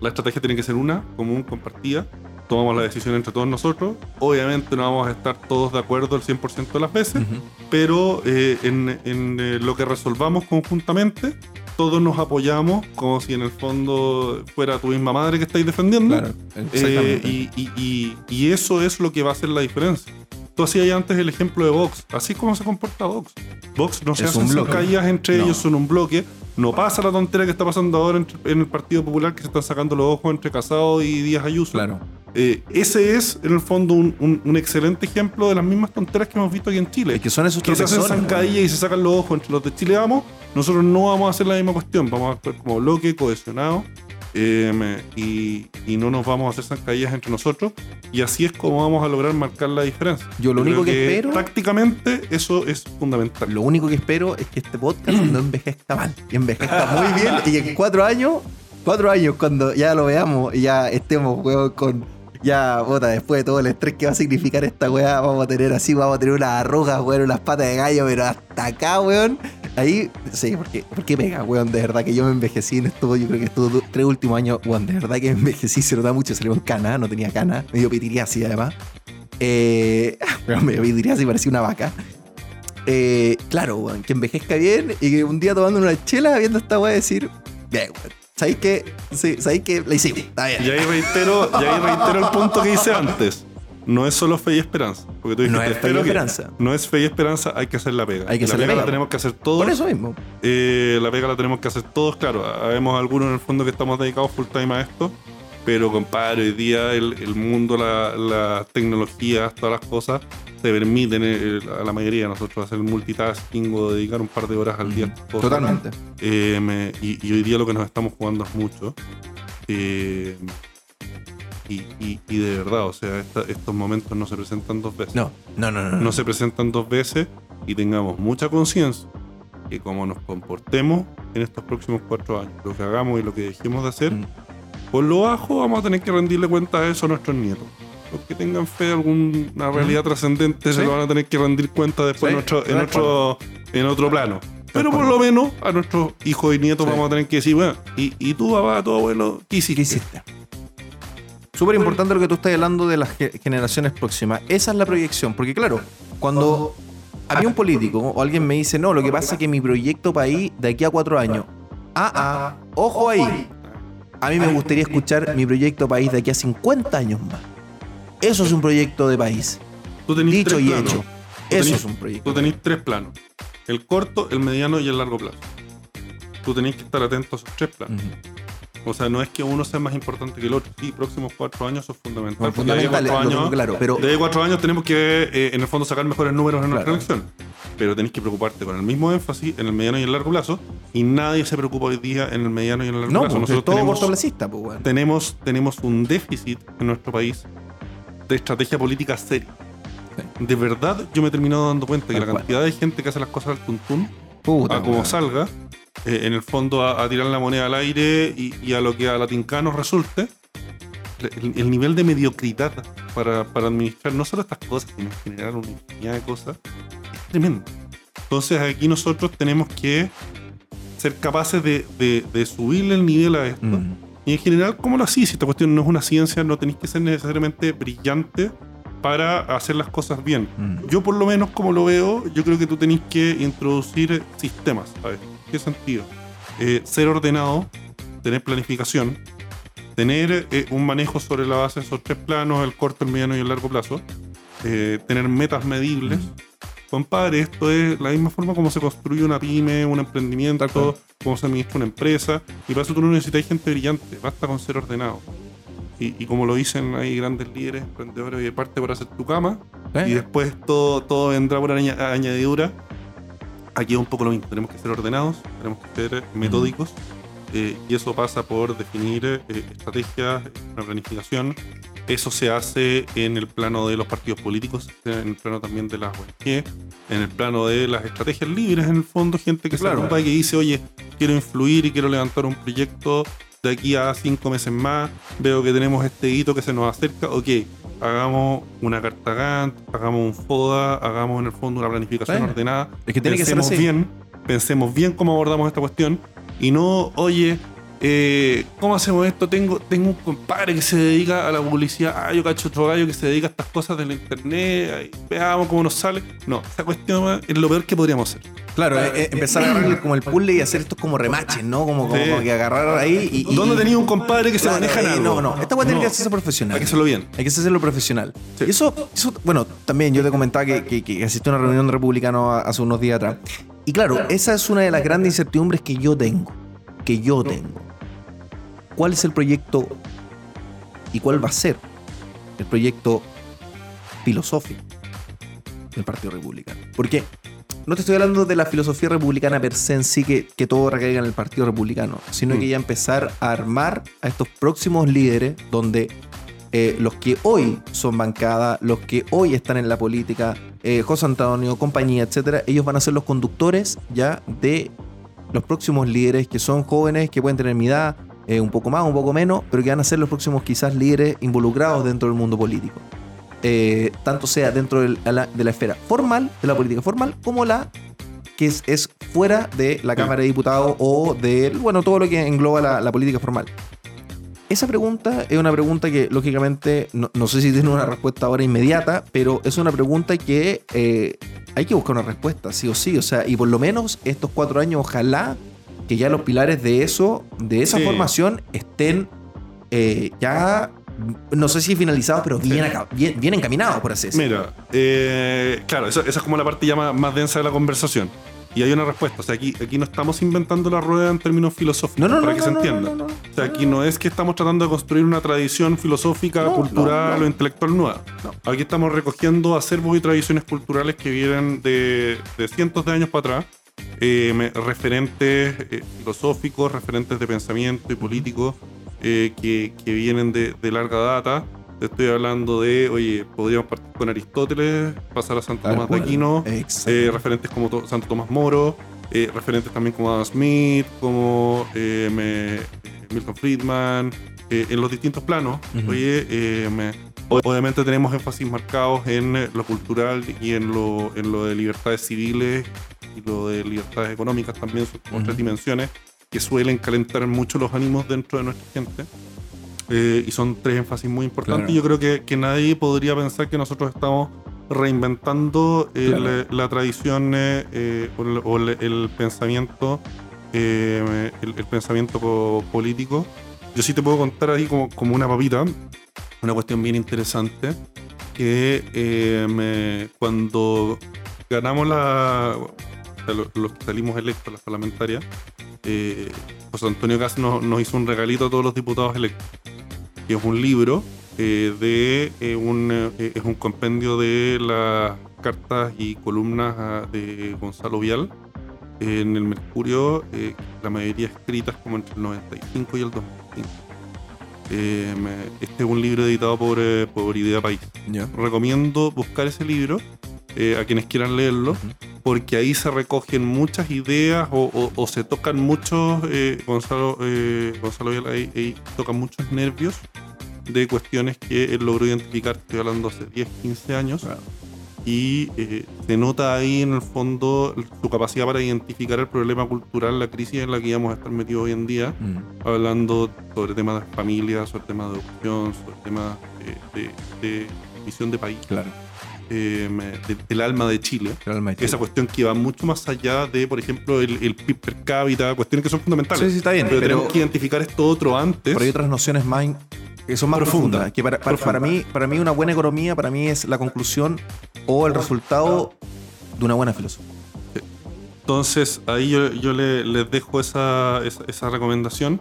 la estrategia tiene que ser una, común, compartida. Tomamos la decisión entre todos nosotros. Obviamente no vamos a estar todos de acuerdo el 100% de las veces, pero eh, en, en, eh, lo que resolvamos conjuntamente, todos nos apoyamos como si en el fondo fuera tu misma madre que estáis defendiendo. Claro. Eh, y, y- y- y eso es lo que va a hacer la diferencia. Tú hacías antes el ejemplo de Vox. Así es como se comporta Vox. Vox no se Es hacen caídas entre No. ellos, son un bloque. No pasa la tontera que está pasando ahora entre- en el Partido Popular, que se están sacando los ojos entre Casado y Díaz Ayuso. claro. Eh, ese es, en el fondo, un, un- un excelente ejemplo de las mismas tonteras que hemos visto aquí en Chile. Que son esos que se hacen zancadillas y se sacan los ojos entre los de Chile Vamos, nosotros no vamos a hacer la misma cuestión, vamos a actuar como bloque, cohesionado, eh, me- y, y no nos vamos a hacer zancadillas entre nosotros, y así es como vamos a lograr marcar la diferencia. Yo lo único que espero- Tácticamente, eso es fundamental. Lo único que espero es que este podcast no envejezca mal. Y envejezca muy bien. Y en cuatro años, cuatro años, cuando ya lo veamos y ya estemos, weón, con. Ya, bota, después de todo el estrés que va a significar esta weá, vamos a tener así, vamos a tener unas arrugas, weón, unas patas de gallo, pero hasta acá, weón. Ahí, sí, porque, porque pega, weón, de verdad que yo me envejecí en esto, yo creo que estos tres últimos años, weón, de verdad que me envejecí, se nota mucho, salió en cana, no tenía cana, medio pitiriasi además. Eh, (laughs) weón, medio pitiriasi, parecía una vaca. Eh, claro, weón, que envejezca bien y que un día tomando una chela viendo esta weá decir, bien, weón. ¿Sabéis que? Sí, ¿sabéis que? La hicimos, está bien. Y ahí reitero, y ahí reitero el punto que hice antes. No es solo fe y esperanza. Porque tú No dijiste, es fe y que- esperanza. No es fe y esperanza, hay que hacer la pega. Hay que la hacer la pega. pega. la tenemos que hacer todos. Por eso mismo. Eh, la pega la tenemos que hacer todos, claro. Habemos algunos en el fondo que estamos dedicados full time a esto. Pero, compadre, hoy día el, el mundo, la- las tecnologías, todas las cosas, te permiten eh, a la mayoría de nosotros hacer multitasking o dedicar un par de horas al día. estas cosas. Totalmente. Eh, me- y, y hoy día lo que nos estamos jugando es mucho. Eh, y, y- y de verdad, o sea, esta- estos momentos no se presentan dos veces. No, no, no, no. No se presentan dos veces y tengamos mucha conciencia que como nos comportemos en estos próximos cuatro años, lo que hagamos y lo que dejemos de hacer, Mm. Por lo bajo vamos a tener que rendirle cuenta a eso a nuestros nietos. Los que tengan fe de alguna realidad trascendente se Sí. lo van a tener que rendir cuenta después Sí, en, nuestro- en, otro, en otro plano. Pero por lo menos a nuestros hijos y nietos Sí. vamos a tener que decir, bueno, y, y tú, papá, tu abuelo, ¿qué hiciste? ¿Qué hiciste? Súper importante lo que tú estás hablando de las ge- generaciones próximas. Esa es la proyección. Porque claro, cuando a mí un político o alguien me dice, no, lo que pasa es que mi proyecto país de aquí a cuatro años. Ah, ah, ojo ahí. A mí me gustaría escuchar mi proyecto país de aquí a 50 años más. Eso es un proyecto de país. Tú tenés Dicho tres y planos. hecho. Tú Eso tenés- es un proyecto. Tú tenés tres planos. El corto, el mediano y el largo plazo. Tú tenés que estar atento a esos tres planos. O sea, no es que uno sea más importante que el otro. Sí, próximos cuatro años son fundamentales. Bueno, porque de cuatro años, claro, pero de cuatro años tenemos que, eh, en el fondo, sacar mejores números en nuestra Claro. elección. Pero tenés que preocuparte con el mismo énfasis en el mediano y el largo plazo. Y nadie se preocupa hoy día en el mediano y en el largo no, plazo. pues, es todo tenemos, cortoplacista, pues, weón. tenemos, tenemos un déficit en nuestro país de estrategia política seria. De verdad, yo me he terminado dando cuenta que Tal la cual. cantidad de gente que hace las cosas al tuntún Puta, a como salga, eh, en el fondo a, a tirar la moneda al aire y, y a lo que a Latincano resulte, el, el nivel de mediocridad para, para administrar no solo estas cosas, sino generar una infinidad de cosas, es tremendo. Entonces aquí nosotros tenemos que ser capaces de, de- de subirle el nivel a esto. Mm. Y en general, ¿cómo lo hacís? Si esta cuestión no es una ciencia, no tenéis que ser necesariamente brillante para hacer las cosas bien. Mm. Yo por lo menos como lo veo, yo creo que tú tenés que introducir sistemas. A ver, ¿qué sentido? Eh, ser ordenado, tener planificación, tener eh, un manejo sobre la base de esos tres planos, el corto, el mediano y el largo plazo, eh, tener metas medibles. Compadre, esto es la misma forma como se construye una pyme, un Tal emprendimiento, cual. cómo se administra una empresa. Y para eso tú no necesitas gente brillante, basta con ser ordenado. Y, y como lo dicen ahí grandes líderes, emprendedores, y parte por hacer tu cama, ¿Eh? y después todo, todo vendrá por aña- añadidura. Aquí es un poco lo mismo, tenemos que ser ordenados, tenemos que ser metódicos, eh, y eso pasa por definir eh, estrategias, una planificación. Eso se hace en el plano de los partidos políticos, en el plano también de las ONG, en el plano de las estrategias libres, en el fondo, gente que Claro. se preocupa y que dice, oye, quiero influir y quiero levantar un proyecto de aquí a cinco meses más, veo que tenemos este hito que se nos acerca, ok, hagamos una carta Gantt, hagamos un FODA, hagamos en el fondo una planificación Bueno, ordenada. es que tiene que ser pensemos así. bien, pensemos bien cómo abordamos esta cuestión y no, oye, eh, ¿cómo hacemos esto? Tengo, tengo un compadre que se dedica a la publicidad, ah, yo cacho otro gallo que se dedica a estas cosas de la internet, veamos cómo nos sale. No, esta cuestión es lo peor que podríamos hacer. Claro, eh, eh, empezar a agarrar como el puzzle y hacer esto como remaches, ¿no? Como, como, Sí. como que agarrar ahí y. y- ¿Dónde tenía un compadre que se Claro, maneja en eh, algo? No, no, esta weá tiene No, que hacerse profesional. Hay que hacerlo bien. Hay que hacerlo profesional. Sí. Y eso, eso, bueno, también yo te comentaba que, que, que asistí a una reunión de republicanos hace unos días atrás. Y claro, esa es una de las grandes incertidumbres que yo tengo. Que yo tengo. ¿Cuál es el proyecto y cuál va a ser el proyecto filosófico del Partido Republicano? Porque no te estoy hablando de la filosofía republicana per se en sí, que, que todo recaiga en el Partido Republicano, sino Mm. que ya empezar a armar a estos próximos líderes donde eh, los que hoy son bancada, los que hoy están en la política, eh, José Antonio, compañía, etcétera, ellos van a ser los conductores ya de los próximos líderes que son jóvenes, que pueden tener mi edad, eh, un poco más, un poco menos, pero que van a ser los próximos quizás líderes involucrados dentro del mundo político. Eh, tanto sea dentro del- a la- de la esfera formal, de la política formal, como la que es, es fuera de la Cámara de Diputados o de, bueno, todo lo que engloba la, la política formal. Esa pregunta es una pregunta que, lógicamente, no, no sé si tiene una respuesta ahora inmediata, pero es una pregunta que eh, hay que buscar una respuesta, sí o sí. O sea, y por lo menos estos cuatro años, ojalá que ya los pilares de eso, de esa Sí. formación, estén eh, ya, no sé si finalizados, pero bien, acá- bien, bien encaminados, por así decirlo. Mira, eh, claro, esa, esa es como la parte ya más, más densa de la conversación. Y hay una respuesta. O sea, aquí, aquí no estamos inventando la rueda en términos filosóficos, No, no, para no, que se entienda. O sea, aquí no es que estamos tratando de construir una tradición filosófica, cultural o intelectual nueva. Aquí estamos recogiendo acervos y tradiciones culturales que vienen de, de cientos de años para atrás, eh, referentes eh, filosóficos, referentes de pensamiento y políticos eh, que, que vienen de, de larga data. Te estoy hablando de, oye, podríamos partir con Aristóteles, pasar a Santo Tomás de. Aquino, eh, referentes como To- Santo Tomás Moro, eh, referentes también como Adam Smith, como eh, me- Milton Friedman, en los distintos planos. Ujú. Oye, eh, me- obviamente tenemos énfasis marcados en lo cultural y en lo, en lo de libertades civiles y lo de libertades económicas también, son como tres dimensiones que suelen calentar mucho los ánimos dentro de nuestra gente. Eh, y son tres énfasis muy importantes. Claro. Yo creo que, que nadie podría pensar que nosotros estamos reinventando Claro. eh, la tradición eh, o, el, o el- el pensamiento el, el pensamiento po- político. Yo sí te puedo contar ahí como, como una papita, una cuestión bien interesante, que me- cuando ganamos la... sea, los que salimos electos, las parlamentarias, eh, José Antonio Gas nos, nos hizo un regalito a todos los diputados electos, que es un libro eh, de eh, un, es un compendio de las cartas y columnas ah, de Gonzalo Vial en el Mercurio, la mayoría escritas como entre el 95 y el 2005. Eh, me- este es un libro editado por, por Idea País. Ya. Recomiendo buscar ese libro a quienes quieran leerlo. Porque ahí se recogen muchas ideas o, o- o se tocan muchos, eh, Gonzalo, eh, Gonzalo Vial ahí, ahí toca muchos nervios de cuestiones que él logró identificar, estoy hablando hace 10, 15 años, Claro. y eh, se nota ahí en el fondo su capacidad para identificar el problema cultural, la crisis en la que íbamos a estar metidos hoy en día, Mm. hablando sobre temas de familia, sobre temas de educación, sobre temas eh, de, de visión de país, Claro. Eh, me- de- del alma de Chile. El maestro. Esa cuestión que va mucho más allá de, por ejemplo, el, el PIB per cápita, cuestiones que son fundamentales. Sí, sí, está bien. pero, Pero, tenemos que identificar esto otro antes. pero hay otras nociones más in- que son más Profunda. profundas. Que para, para, para mí, para mí una buena economía, para mí es la conclusión o el resultado de una buena filosofía. Entonces, ahí yo, yo le- les dejo esa, esa, esa recomendación,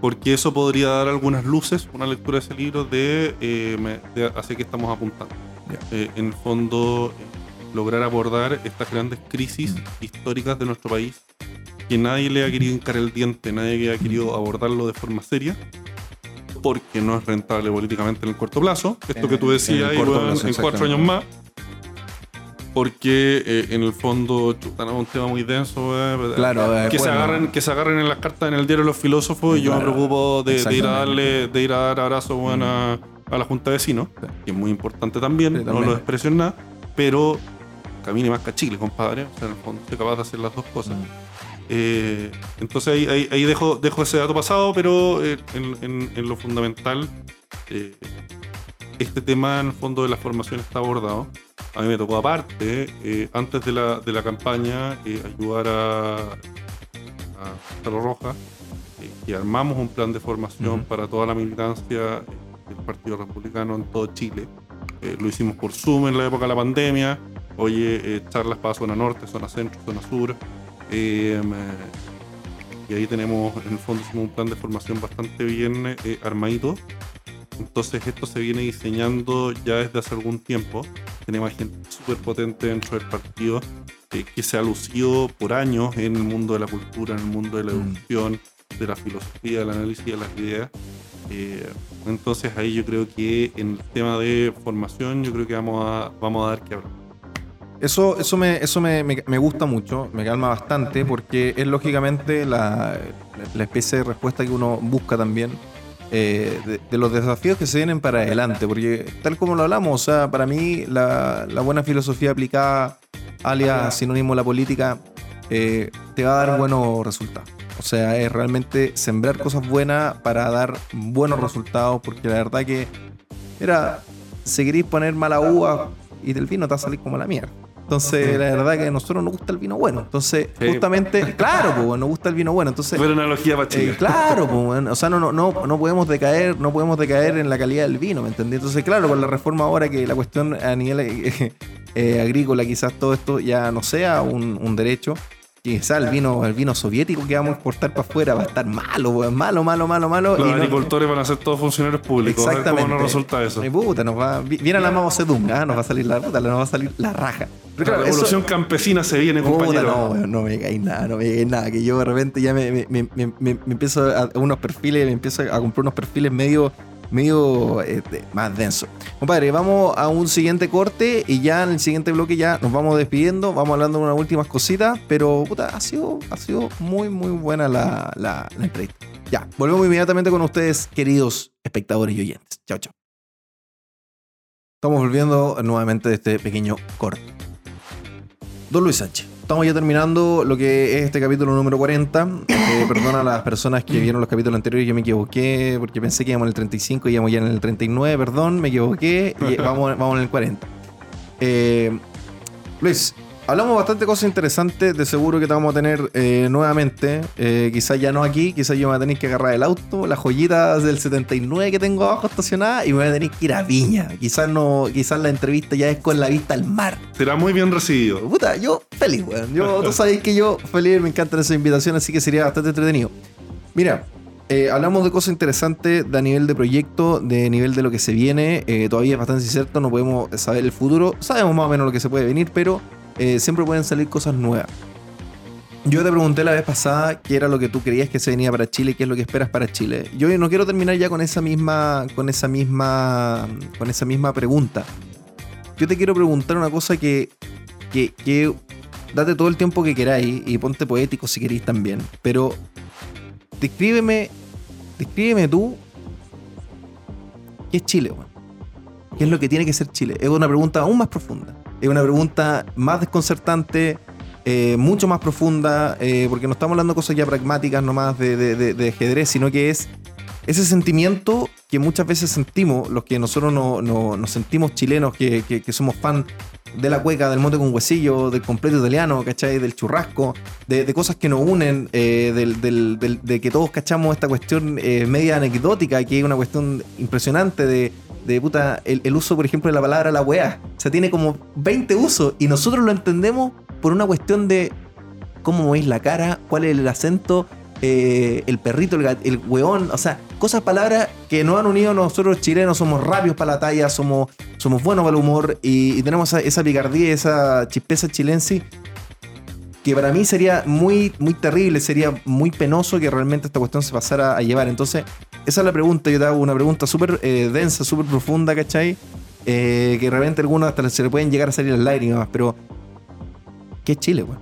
porque eso podría dar algunas luces, una lectura de ese libro, de, eh, de hacia qué estamos apuntando. Eh, en el fondo, lograr abordar estas grandes crisis Mm. históricas de nuestro país, que nadie le ha querido hincar el diente, nadie ha querido abordarlo de forma seria, porque no es rentable políticamente en el corto plazo. Esto En que tú decías, en plazo, en cuatro años más. Porque eh, en el fondo, chuta, no, un tema muy denso. Claro, eh, que, se bueno. agarren, que se agarren en las cartas en el diario de los filósofos y yo me preocupo de, de ir a darle, de ir a dar abrazos weón, a, a la Junta de Vecinos, Sí. que es muy importante también, Sí, no también. lo desprecio en nada, pero camine más cachile, compadre. O sea, en el fondo, soy capaz de hacer las dos cosas. Mm. Eh, entonces ahí, ahí- ahí dejo, dejo ese dato pasado, pero eh, en, en- en lo fundamental, eh, este tema en el fondo de la formación está abordado. A mí me tocó aparte, eh, antes de la, de la campaña, eh, ayudar a, a Roja, eh, que armamos un plan de formación para toda la militancia eh, del Partido Republicano en todo Chile. Eh, lo hicimos por Zoom en la época de la pandemia. Oye, eh, charlas para zona norte, zona centro, zona sur. Eh, me- y ahí tenemos, en el fondo, un plan de formación bastante bien eh, armadito. Entonces, esto se viene diseñando ya desde hace algún tiempo. Tenemos gente súper potente dentro del partido eh, que se ha lucido por años en el mundo de la cultura, en el mundo de la Mm. educación, de la filosofía, del análisis de las ideas. Eh, entonces, ahí yo creo que en el tema de formación, yo creo que vamos a, vamos a dar que hablar. Eso, eso, me, eso me, me- me gusta mucho, me calma bastante, porque es lógicamente la, la especie de respuesta que uno busca también eh, de, de los desafíos que se vienen para adelante. Porque tal como lo hablamos, o sea, para mí la, la buena filosofía aplicada, alias sinónimo de la política, eh, te va a dar buenos resultados. O sea, es realmente sembrar cosas buenas para dar buenos resultados, porque la verdad que, era, si queréis poner mala uva y del vino te va a salir como la mierda. Entonces, la verdad que a nosotros nos gusta el vino bueno. Entonces, Sí. justamente, claro, pues, nos gusta el vino bueno. Entonces, Buena analogía para eh, claro, pues, (laughs) o sea, no, no, no, no podemos decaer, no podemos decaer en la calidad del vino, ¿me entendí? Entonces, claro, con la reforma ahora que la cuestión a nivel eh, (laughs) eh, agrícola, quizás todo esto ya no sea un, un derecho, quizá el vino, el vino soviético que vamos a exportar para afuera va a estar malo, weón, malo, malo, malo, malo. Los y no- agricultores van a ser todos funcionarios públicos. Exactamente. ¿Cómo nos resulta eso? Ay, puta, nos va, vi- viene la Mao Zedong, ¿ah? nos va a salir la puta, nos va a salir la raja. Pero La claro, revolución eso- campesina se viene, Puta, compañero. no, weón, no me digáis nada, no me digáis nada. Que yo de repente ya me, me- me- me- empiezo a, a unos perfiles, me empiezo a comprar unos perfiles medio, medio de- más densos. Compadre, vamos a un siguiente corte y ya en el siguiente bloque ya nos vamos despidiendo, vamos hablando de unas últimas cositas, pero puta, ha sido, ha sido muy, muy buena la, la, la entrevista. Ya, volvemos inmediatamente con ustedes, queridos espectadores y oyentes. Chao, chao. Estamos volviendo nuevamente de este pequeño corte. Don Luis Sánchez. Estamos ya terminando lo que es este capítulo número 40. Eh, (coughs) perdona a las personas que vieron los capítulos anteriores, yo me equivoqué porque pensé que íbamos en el 35 y íbamos ya en el 39, perdón, me equivoqué y (laughs) vamos, vamos en el 40. Eh, Luis, hablamos bastante cosas interesantes, de seguro que te vamos a tener eh, nuevamente, eh, quizás ya no aquí, quizás yo me voy a tener que agarrar el auto, las joyitas del 79 que tengo abajo estacionadas y me voy a tener que ir a Viña. Quizás no, quizás la entrevista ya es con la vista al mar. Será muy bien recibido. Puta, yo feliz, weón. Yo, tú sabes que yo feliz, me encantan esas invitaciones, así que sería bastante entretenido. Mira, eh, hablamos de cosas interesantes de a nivel de proyecto, de nivel de lo que se viene. eh, todavía es bastante incierto, no podemos saber el futuro. Sabemos más o menos lo que se puede venir, pero eh, siempre pueden salir cosas nuevas. Yo te pregunté la vez pasada qué era lo que tú creías que se venía para Chile qué es lo que esperas para Chile. Yo no quiero terminar ya con esa misma, con esa misma, con esa misma pregunta. Yo te quiero preguntar una cosa que, que, que date todo el tiempo que queráis y ponte poético si queréis también. Pero descríbeme, descríbeme tú qué es Chile, weón. ¿Qué es lo que tiene que ser Chile? Es una pregunta aún más profunda. Es una pregunta más desconcertante, eh, mucho más profunda, eh, porque no estamos hablando de cosas ya pragmáticas nomás de, de, ajedrez, sino que es ese sentimiento que muchas veces sentimos, los que nosotros no, no- nos sentimos chilenos, que, somos fan de la cueca, del mote con huesillo, del completo italiano, ¿cachai? Del churrasco, de, cosas que nos unen, eh, del, del- del- de que todos cachamos esta cuestión media anecdótica, que es una cuestión impresionante de, de puta, el, uso, por ejemplo, de la palabra la weá. O sea, tiene como 20 usos y nosotros lo entendemos por una cuestión de cómo movéis la cara, cuál es el acento, eh, el perrito, el, el weón, o sea, cosas, palabras que nos han unido nosotros chilenos, somos rápidos para la talla, somos, somos buenos para el humor y, y tenemos esa, esa picardía, esa chispeza chilense que para mí sería muy, muy terrible, sería muy penoso que realmente esta cuestión se pasara a llevar. Entonces, esa es la pregunta, yo te hago una pregunta súper eh, densa, súper profunda, ¿cachai? Eh, que de repente algunos hasta se le pueden llegar a salir las lágrimas, pero ¿qué es Chile, weón?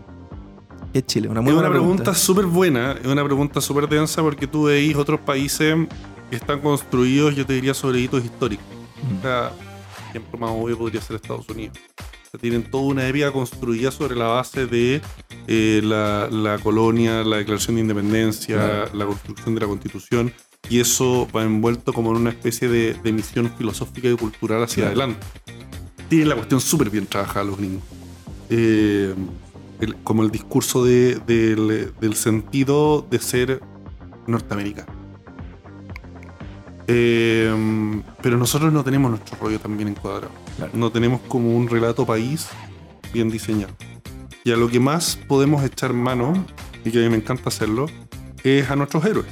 ¿Qué es Chile? Una muy es buena una pregunta súper buena, es una pregunta súper densa porque tú veis otros países que están construidos, yo te diría, sobre hitos históricos. O sea, ejemplo más obvio podría ser Estados Unidos. O sea, tienen toda una época construida sobre la base de eh, la, la colonia, la declaración de independencia, la construcción de la constitución, y eso va envuelto como en una especie de, de misión filosófica y cultural hacia adelante. Tienen la cuestión súper bien trabajada los gringos. Eh, el- como el discurso de- del, del sentido de ser norteamericano. Eh, pero nosotros no tenemos nuestro rollo tan bien encuadrado. Claro. No tenemos como un relato país bien diseñado. Y a lo que más podemos echar mano, y que a mí me encanta hacerlo, es a nuestros héroes.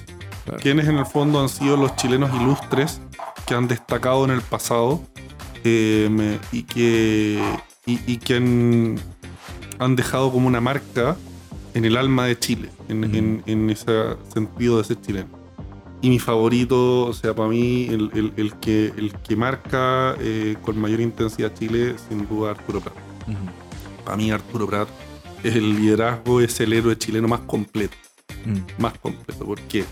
Claro. Quienes en el fondo han sido los chilenos ilustres que han destacado en el pasado eh, y que, y, y que han, han dejado como una marca en el alma de Chile, en, Ujú. en- en ese sentido de ser chileno. Y mi favorito, o sea, para mí, el, el- el que, el que marca eh, con mayor intensidad Chile, sin duda, Arturo Prat. Para mí, Arturo Prat es el liderazgo, es el héroe chileno más completo. Mm. Más completo. ¿Por qué?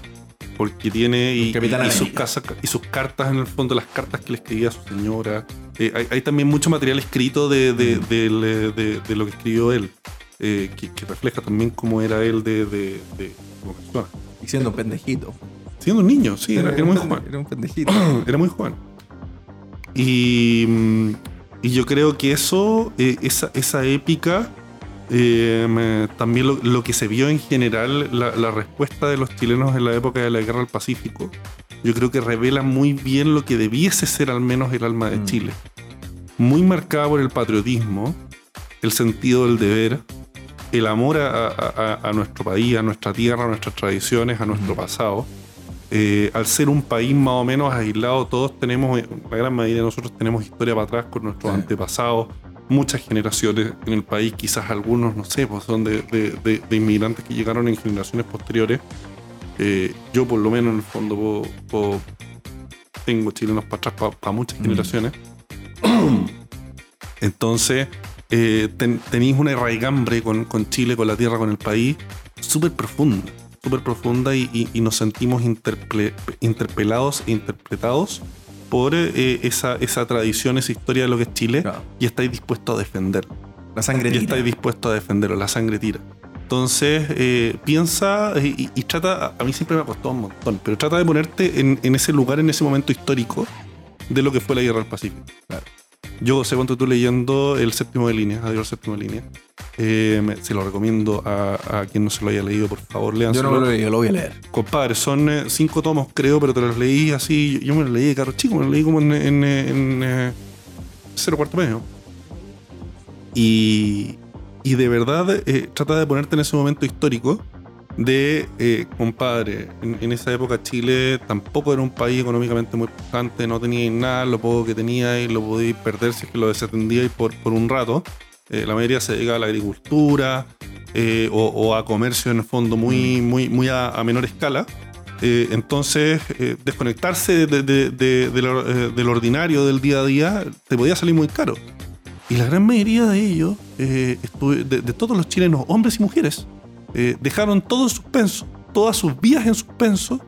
Porque tiene y, sus casas- y sus cartas, en el fondo, las cartas que le escribía a su señora. Eh, hay, hay también mucho material escrito de, de, Mm. de- de lo que escribió él, eh, que, que refleja también cómo era él de, como persona. Y siendo un pendejito. Siendo un niño, sí, era, era muy joven. Era un pendejito. (clears throat) Era muy joven. Y, mm, y yo creo que eso, eh, esa, esa épica, eh, también lo, lo que se vio en general, la, la respuesta de los chilenos en la época de la Guerra del Pacífico, yo creo que revela muy bien lo que debiese ser al menos el alma de Mm. Chile. Muy marcada por el patriotismo, el sentido del deber, el amor a, nuestro país, a nuestra tierra, a nuestras tradiciones, a nuestro pasado. Eh, al ser un país más o menos aislado, todos tenemos, la gran mayoría de nosotros tenemos historia para atrás con nuestros antepasados, muchas generaciones en el país, quizás algunos, no sé, pues son de, inmigrantes que llegaron en generaciones posteriores. Eh, yo por lo menos en el fondo tengo chilenos para atrás para muchas generaciones. (clears throat) Entonces, eh, tenéis una raigambre con, Chile, con la tierra, con el país, súper profunda, súper profunda y, nos sentimos interpelados e interpretados por eh, esa, esa tradición, esa historia de lo que es Chile y estáis dispuestos a defenderlo. La sangre tira. Y estáis dispuestos a defenderlo, la sangre tira. Entonces, eh, piensa y, trata, a mí siempre me ha costado un montón, pero trata de ponerte en, en, ese lugar, en ese momento histórico de lo que fue la guerra del Pacífico. Claro. Yo sé cuánto tú leyendo el séptimo de línea, adiós séptimo de línea. Eh, se lo recomiendo a, quien no se lo haya leído, por favor, lean. Yo no lo he leído, lo voy a leer. Compadre, son eh, cinco tomos, creo, pero te los leí así. Yo me los leí de caro chico, me los leí como en, en, en, eh, cero cuarto medio. Y, y de verdad trata de ponerte en ese momento histórico de, eh, compadre, en, esa época Chile tampoco era un país económicamente muy importante, no tenía nada, lo poco que tenía y lo podíais perder si es que lo desatendíais por, por un rato. Eh, la mayoría se dedicaba a la agricultura eh, o, a comercio en el fondo muy, mm. muy, muy a, menor escala. entonces, desconectarse de, lo, ordinario del día a día te podía salir muy caro. Y la gran mayoría de ellos, de todos los chilenos, hombres y mujeres, eh, dejaron todo en suspenso, todas sus vías en suspenso,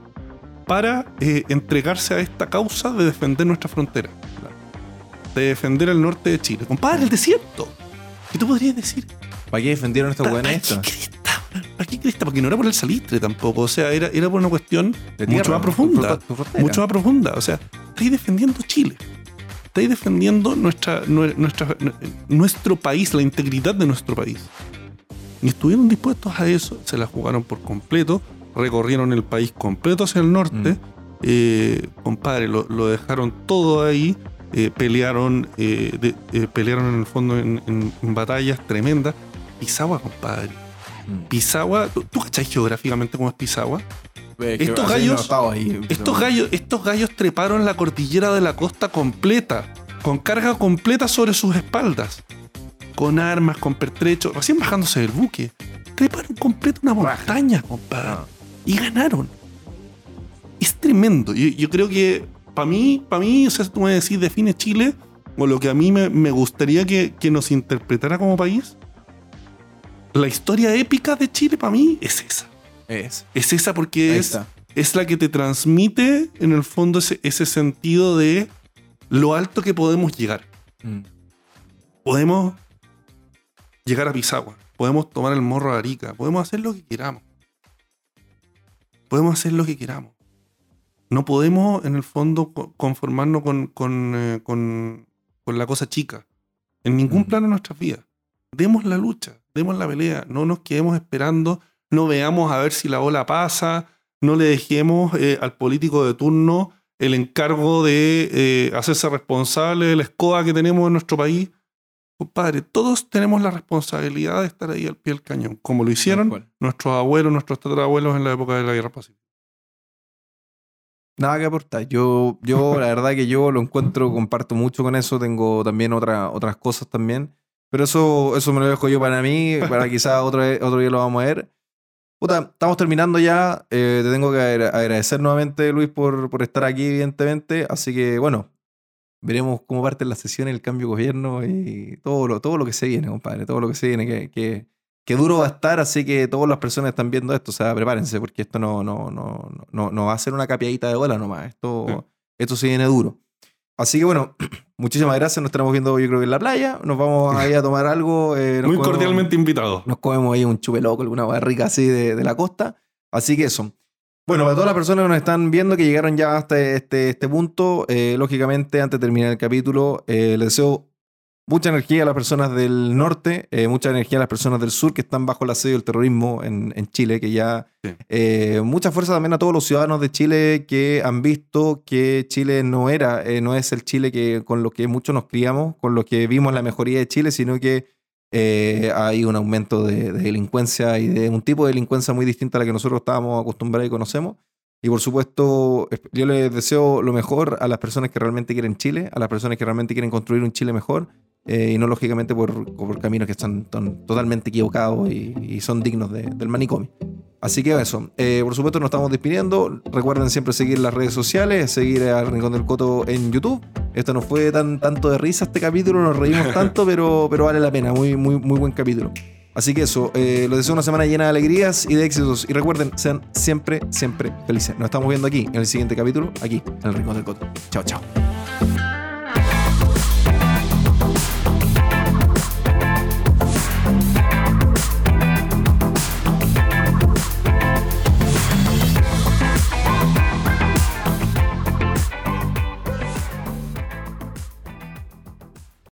para eh, entregarse a esta causa de defender nuestra frontera, de defender el norte de Chile. Compadre, el desierto. ¿Qué tú podrías decir? ¿Para qué defendieron estos buenos esto? ¿Para qué cresta? Porque no era por el salitre tampoco. O sea, era, era por una cuestión mucho más profunda. mucho más profunda. O sea, estáis defendiendo Chile. Estáis defendiendo nuestra, nuestra, nuestro país, la integridad de nuestro país. Y estuvieron dispuestos a eso, se la jugaron por completo, recorrieron el país completo hacia el norte, mm. eh, compadre, lo, dejaron todo ahí, eh, pelearon, eh, pelearon en el fondo en, batallas tremendas. Pisagua, compadre. Mm. Pisagua, ¿tú, ¿tú cachai geográficamente cómo es Pisagua? estos gallos, estos gallos, estos gallos treparon la cordillera de la costa completa, con carga completa sobre sus espaldas con armas, con pertrechos, recién bajándose del buque. Treparon completo una montaña, compadre. Ah. Y ganaron. Es tremendo. Yo, creo que para mí, para mí, o sea, tú me decís, define Chile, o lo que a mí me, gustaría que, nos interpretara como país, la historia épica de Chile para mí es esa. Es. Es esa porque es, es la que te transmite en el fondo ese, ese sentido de lo alto que podemos llegar. Mm. Podemos llegar a Pisagua, podemos tomar el morro a Arica, podemos hacer lo que queramos. Podemos hacer lo que queramos. No podemos, en el fondo, conformarnos con, eh, con, con, la cosa chica. En ningún mm. plano de nuestras vidas. Demos la lucha, demos la pelea. No nos quedemos esperando, no veamos a ver si la ola pasa, no le dejemos eh, al político de turno el encargo de eh, hacerse responsable de la escoba que tenemos en nuestro país Compadre, todos tenemos la responsabilidad de estar ahí al pie del cañón, como lo hicieron nuestros abuelos, nuestros tatarabuelos en la época de la Guerra Pacífica. Nada que aportar. Yo, yo (laughs) la verdad que yo lo encuentro, comparto mucho con eso. Tengo también otra, otras cosas también. Pero eso, eso me lo dejo yo para mí. Para quizás (laughs) otro, otro día lo vamos a ver. Puta, estamos terminando ya. Eh, te tengo que agradecer nuevamente, Luis, por, por estar aquí, evidentemente. Así que, bueno, veremos cómo parte la sesión, el cambio de gobierno y todo lo, todo lo que se viene, compadre, todo lo que se viene, que, que, que duro va a estar, así que todas las personas están viendo esto, o sea, prepárense, porque esto no, no, no, no, no va a ser una capiadita de bola nomás, esto, esto se viene duro. Así que bueno, (clears throat) muchísimas gracias, nos estamos viendo yo creo que en la playa, nos vamos ahí a tomar algo. Eh, Muy cordialmente invitados. Nos comemos ahí un chupe loco, alguna barriga así de, de la costa, así que eso. Bueno, para todas las personas que nos están viendo, que llegaron ya hasta este, este punto, eh, lógicamente, antes de terminar el capítulo, eh, les deseo mucha energía a las personas del norte, eh, mucha energía a las personas del sur que están bajo el asedio del terrorismo en, Chile, que ya... mucha fuerza también a todos los ciudadanos de Chile que han visto que Chile no era, no es el Chile que, con lo que muchos nos criamos, con lo que vimos la mejoría de Chile, sino que eh, hay un aumento de, de delincuencia y de un tipo de delincuencia muy distinta a la que nosotros estábamos acostumbrados y conocemos. Y por supuesto, es- yo les deseo lo mejor a las personas que realmente quieren Chile, a las personas que realmente quieren construir un Chile mejor, eh, y no lógicamente por, por caminos que están totalmente equivocados y, y son dignos de- del manicomio. Así que eso, eh, por supuesto nos estamos despidiendo. Recuerden siempre seguir las redes sociales, seguir al Rincón del Coto en YouTube. Esto no fue tan tanto de risa este capítulo, nos reímos (laughs) tanto, pero, pero vale la pena, muy, muy, muy buen capítulo. Así que eso, eh, les deseo una semana llena de alegrías y de éxitos. Y recuerden, sean siempre, siempre felices. Nos estamos viendo aquí en el siguiente capítulo, aquí en el Rincón del Coto. Chao, chao.